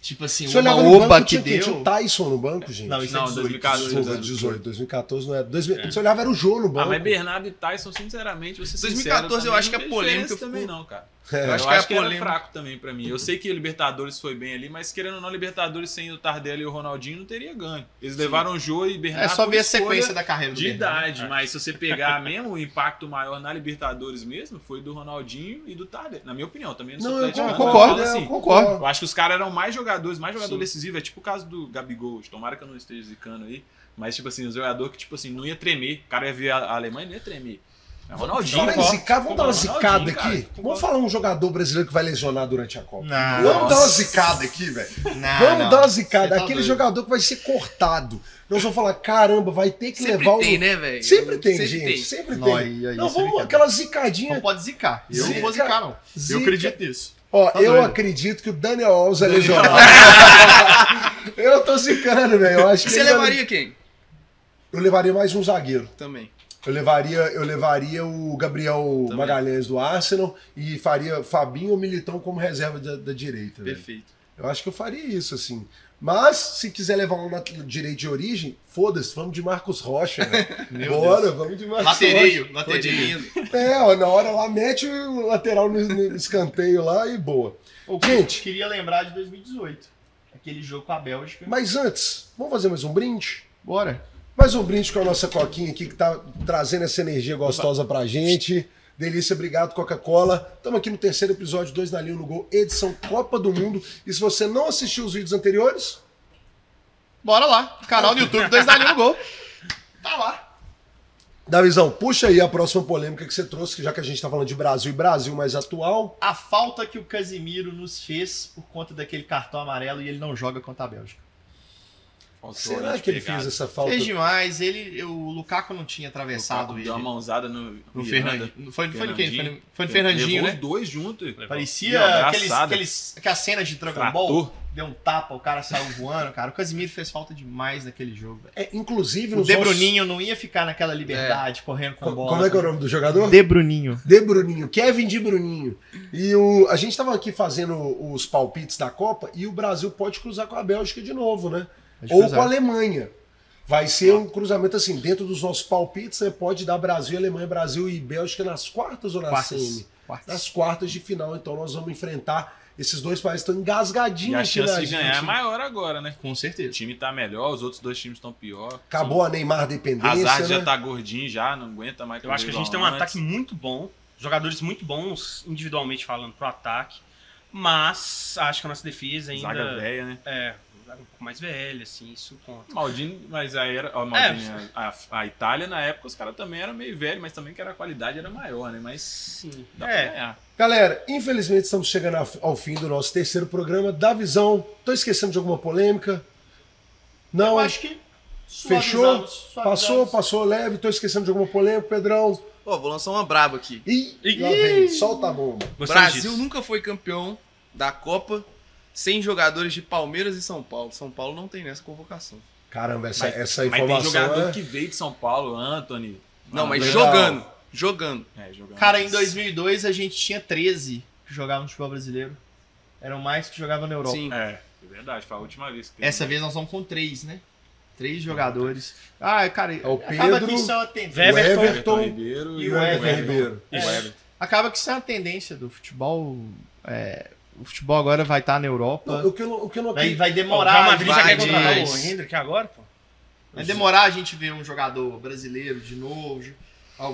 Tipo assim, Você uma olhava no oba banco, que tinha, quem? tinha deu. o Tyson no banco, gente. Não, isso é Não, 18. 2014. Desculpa, 18, 2014 não é. 2000, Você olhava, era o Jô no Ah, banco. mas Bernardo e Tyson, sinceramente, você 2014 eu acho que a polêmica também não, cara. É. Eu acho Eu que, acho que era polêmica- fraco também pra mim. Eu sei que o Libertadores foi bem ali, mas querendo ou não, Libertadores sem o Tardelli e o Ronaldinho não teria ganho. Eles levaram o Jô e Bernardo É só ver a sequência da carreira do de Bernardo. idade, mas se você pegar <laughs> mesmo o impacto maior na Libertadores mesmo, foi do Ronaldinho e do Tardelli. Na minha opinião, também não sou Não, eu atleticano, concordo, mas, eu assim, concordo. eu acho que os caras eram mais jogadores, mais jogador Sim. decisivo. É tipo o caso do Gabigol. Tomara que eu não esteja zicando aí. Mas, tipo assim, o jogador que, tipo assim, não ia tremer. O cara ia ver a Alemanha e não ia tremer. É Ronaldinho. Vamos, ó. zicar, vamos dar uma zicada cara. aqui? Vamos falar um jogador brasileiro que vai lesionar durante a Copa. Não. Vamos dar uma zicada aqui, velho. Vamos não. dar uma zicada. tá Aquele doido. jogador que vai ser cortado. Nós vamos falar, caramba, vai ter que Sempre levar tem, o. né, velho? Sempre tem, Sempre gente. tem. Sempre Não, tem. aí- aí não, vamos aquela zicadinha. Não pode zicar. Eu Zica. não vou zicar, não. Zica. Eu acredito nisso. Ó, Tá eu doido. acredito que o Daniel Alves é lesionado. <laughs> eu tô zicando, velho. Eu acho que Você levaria quem? Eu levaria mais um zagueiro. Também. Eu levaria, eu levaria o Gabriel Também. Magalhães do Arsenal e faria Fabinho ou Militão como reserva da, da direita. velho. Perfeito. Eu acho que eu faria isso, assim. Mas, se quiser levar um na direito de origem, foda-se, vamos de Marcos Rocha. <laughs> Meu Bora, Deus. vamos de Marcos Latereio, Rocha. latereio. É, ó, na hora lá, mete o lateral no, no escanteio lá e boa. Ô, Gente. queria lembrar de 2018. Aquele jogo com a Bélgica. Mas antes, vamos fazer mais um brinde? Bora. Mais um brinde com a nossa Coquinha aqui, que tá trazendo essa energia gostosa pra gente. Delícia, obrigado, Coca-Cola. Estamos aqui no terceiro episódio, 2 na linha no gol, edição Copa do Mundo. E se você não assistiu os vídeos anteriores, Bora lá. Canal do YouTube, dois da linha no gol. <laughs> Tá lá. Davizão, puxa aí a próxima polêmica que você trouxe, que já que a gente tá falando de Brasil e Brasil mais atual. A falta que o Casimiro nos fez por conta daquele cartão amarelo e ele não joga contra a Bélgica. Será que ele pegada. fez essa falta? Fez demais. Ele, o Lukaku não tinha atravessado Lukaku ele. Deu uma mãozada no, No. Fernandinho. Foi, foi no quem? Foi no, Fernandinho. foi no Fernandinho, Levou né? os dois juntos. Parecia Deu uma aqueles, aqueles, aquelas cenas de Dragon Ball. Trator. Deu um tapa, o cara saiu voando, cara. O Casimiro fez falta demais naquele jogo. É, inclusive, O De nossos- Bruninho não ia ficar naquela liberdade, correndo com a bola. Como é que é o nome do jogador? De Bruninho. De Bruninho, Kevin de Bruninho. E o, a gente estava aqui fazendo os palpites da Copa e o Brasil pode cruzar com a Bélgica de novo, né? Ou cruzar. com a Alemanha. Vai ser um cruzamento assim, dentro dos nossos palpites, né, pode dar Brasil, Alemanha, Brasil e Bélgica nas quartas ou na Quartas. semi? Quartas. Nas quartas de final, então nós vamos enfrentar esses dois países estão engasgadinhos E a chance de ganhar é maior agora, né? Com O certeza. time tá melhor, os outros dois times estão pior. Acabou a Neymar dependência, Hazard né? já tá gordinho já, não aguenta mais. Eu acho que a gente tem um igual ataque antes. muito bom, jogadores muito bons, individualmente falando, pro ataque. Mas acho que a nossa defesa ainda. Zaga velha, né? É, zaga um pouco mais velha, assim, isso conta. Maldini, mas aí era. Ó, Maldini, a, a Itália na época os caras também eram meio velhos, mas também que era a qualidade era maior, né? Mas Sim. dá É. pra ganhar. Galera, infelizmente estamos chegando ao- fim do nosso terceiro programa da Visão. Tô esquecendo de alguma polêmica? Não, Eu acho que Fechou? suavizamos, passou, suavizamos. passou leve. Tô esquecendo de alguma polêmica, Pedrão. Pô, vou lançar uma braba aqui. Ih, Ih. lá vem, solta a bomba. Brasil disso. nunca foi campeão da Copa sem jogadores de Palmeiras e São Paulo. São Paulo não tem nessa convocação. Caramba, essa, Mas- essa Mas tem informação jogador é... que veio de São Paulo, Anthony. Não, mas legal. jogando. Jogando. É, jogando. Cara, em 2002 a gente tinha 13 que jogavam no futebol brasileiro. Eram mais que jogavam na Europa. Sim. É, é verdade, foi a última vez que teve. Essa vez nós vamos com três, né? Três jogadores. Ah, cara, o acaba Pedro, que isso é uma tendência. O Everton, Everton Ribeiro e o o Everton Everton. Ribeiro. E o Everton. Acaba que isso é uma tendência do futebol. é, o futebol agora vai estar na Europa. Não, o, que eu, não- o que eu não vai, vai Ó, o demorar. Real Madrid já quer contratar o Hendrick agora, pô. Vai demorar a gente ver um jogador brasileiro de novo,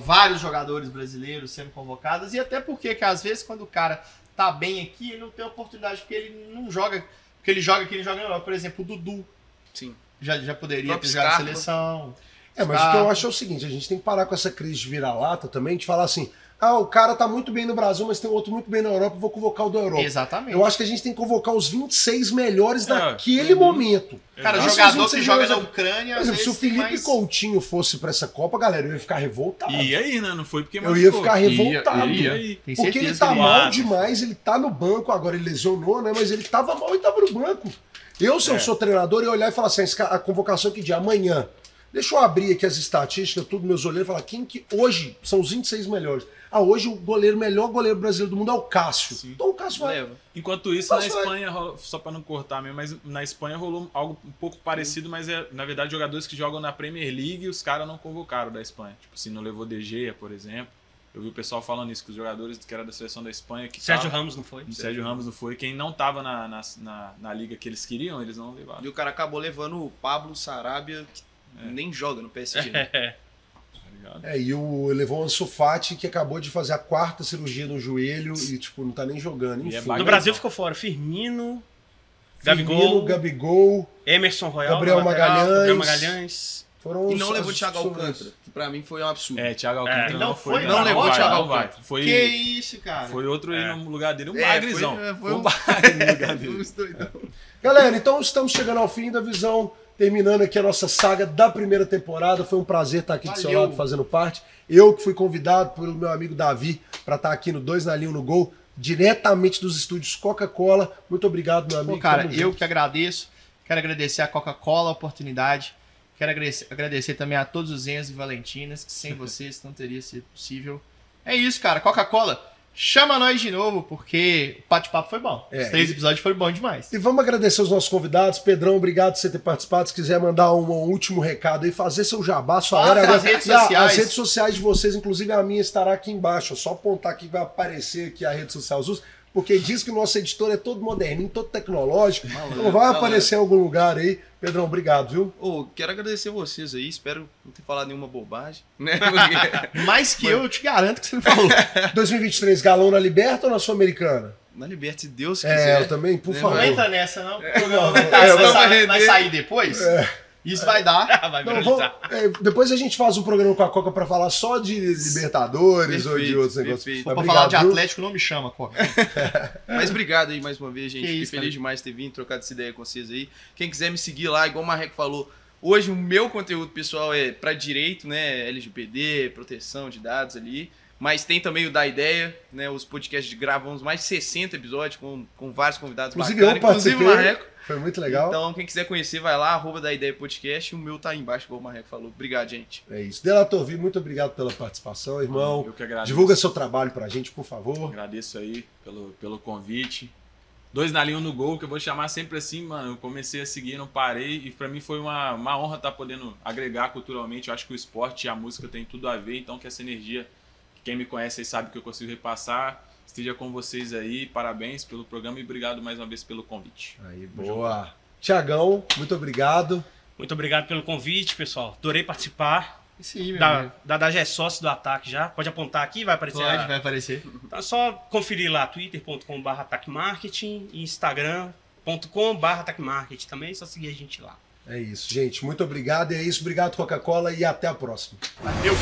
vários jogadores brasileiros sendo convocados, e até porque que às vezes quando o cara tá bem aqui, ele não tem oportunidade, porque ele não joga, porque ele joga aqui, ele joga na Europa. Por exemplo, o Dudu Sim. já, já poderia ter jogado seleção. É, mas o que eu acho é o seguinte, a gente tem que parar com essa crise de vira-lata também, de falar assim, ah, o cara tá muito bem no Brasil, mas tem outro muito bem na Europa, vou convocar o da Europa. Exatamente. Eu acho que a gente tem que convocar os 26 melhores É, daquele uhum. momento. Cara, Isso jogador que joga na Ucrânia, Por às exemplo, se o Felipe mais... Coutinho fosse pra essa Copa, galera, eu ia ficar revoltado. E aí, né? Não foi porque eu ia machucou. ficar revoltado. E aí? Porque ele tá mal demais, ele tá no banco, agora ele lesionou, né? Mas ele tava mal e tava no banco. Eu, se eu É. sou treinador, eu ia olhar e falar assim: ca- a convocação que dia? Amanhã. Deixa eu abrir aqui as estatísticas, tudo, meus olheiros, e falar quem que hoje são os 26 melhores. Ah, hoje o goleiro, melhor goleiro brasileiro do mundo é o Cássio. Sim. Então o Cássio vai. Leva. Enquanto isso, na Posso falar? Espanha, rola- só pra não cortar mesmo, mas na Espanha rolou algo um pouco parecido, mas é, na verdade, jogadores que jogam na Premier League, os caras não convocaram da Espanha. Tipo, se não levou De Gea, por exemplo. Eu vi o pessoal falando isso, que os jogadores que era da seleção da Espanha, que Sérgio tava- Ramos não foi? o Sérgio Ramos não foi. Quem não tava na, na, na, na liga que eles queriam, eles não levaram. E o cara acabou levando o Pablo Sarabia, que nem joga no PSG. né? <laughs> É. Tá? É, e o levou o Ansu Fati, que acabou de fazer a quarta cirurgia no joelho e, tipo, não tá nem jogando. É Enfim. bagulho. No Brasil ficou fora Firmino, Firmino, Gabigol, Gabigol, Emerson Royal, Gabriel lateral, Magalhães. Gabriel Magalhães. foram E os- não levou o Thiago. Alcântara, que pra mim foi um absurdo. É, Thiago Alcântara É, não, não foi. foi, não levou o Thiago não. Alcântara. Foi, Que isso, cara? foi outro aí É. no lugar dele, um É, bagrizão. foi- foi um um- bagre no lugar <laughs> dele. Galera, então estamos chegando ao fim da visão, terminando aqui a nossa saga da primeira temporada. Foi um prazer estar aqui do seu Valeu. lado fazendo parte. Eu que fui convidado pelo meu amigo Davi para estar aqui no Dois na Linha no Gol, diretamente dos estúdios Coca-Cola. Muito obrigado, meu amigo. Pô, cara, Tamo eu junto. que agradeço. Quero agradecer a Coca-Cola a oportunidade. Quero agradecer, agradecer também a todos os Enzo e Valentinas, que sem <laughs> vocês não teria sido possível. É isso, cara. Coca-Cola, chama nós de novo, porque o bate-papo foi bom. É, Os três e- episódios foram bons demais. E vamos agradecer os nossos convidados. Pedrão, obrigado por você ter participado. Se quiser mandar um, um último recado aí, fazer seu jabá, sua hora. Agora- redes E a- sociais. As redes sociais de vocês, inclusive a minha, estará aqui embaixo. É só apontar aqui que vai aparecer aqui a rede social Zus, porque diz que o nosso editor é todo moderninho, todo tecnológico. então vai malandro. aparecer em algum lugar aí. Pedrão, obrigado, viu? Ô, quero agradecer vocês aí, espero não ter falado nenhuma bobagem, né? <laughs> Porque Mais que eu, eu te garanto que você não falou. <laughs> 2023, galão na Liberta ou na Sul-Americana? na liberte, se Deus É, quiser. eu também, por É, favor. Não entra nessa, não. Não, Não, vai, é, vai vai sair- vai render. sair depois? Isso vai dar. <laughs> Vai Não, vamos- é, depois a gente faz um programa com a Coca pra falar só de Libertadores ou de Perfeito, outros negócios. perfeito. Pra Mas falar de obrigado? Atlético, não me chama, Coca. <laughs> Mas obrigado aí mais uma vez, gente. Que Fiquei feliz cara. demais de ter vindo, trocado essa ideia com vocês aí. Quem quiser me seguir lá, igual o Marreco falou, hoje o meu conteúdo pessoal é pra direito, né? LGPD, proteção de dados ali. Mas tem também o Da Ideia, né? Os podcasts gravamos mais de 60 episódios com, com vários convidados Inclusive bacanas, eu participei. inclusive o Marreco. Foi muito legal. Então, quem quiser conhecer, vai lá, arroba da Ideia Podcast. O meu tá aí embaixo, igual o Marreco falou. Obrigado, gente. É isso. Delator Vi, muito obrigado pela participação, irmão. Eu que agradeço. Divulga seu trabalho pra gente, por favor. Agradeço aí pelo, pelo convite. Dois na linha um no gol, que eu vou chamar sempre assim, mano. Eu comecei a seguir, não parei. E pra mim foi uma, uma honra estar podendo agregar culturalmente. Eu acho que o esporte e a música tem tudo a ver. Então que essa energia, que quem me conhece aí sabe que eu consigo repassar, esteja com vocês aí. Parabéns pelo programa e obrigado mais uma vez pelo convite. Aí, boa. Tiagão, muito obrigado. Muito obrigado pelo convite, pessoal. Adorei participar. Aí, meu Da, amigo. da, da já é sócio do ataque já. Pode apontar aqui, vai aparecer. Pode, vai aparecer. Então é só conferir lá, twitter.com.br ataquemarketing e instagram.com.br ataquemarketing também. É só seguir a gente lá. É isso, gente. Muito obrigado. E é isso. Obrigado, Coca-Cola. E até a próxima. Valeu.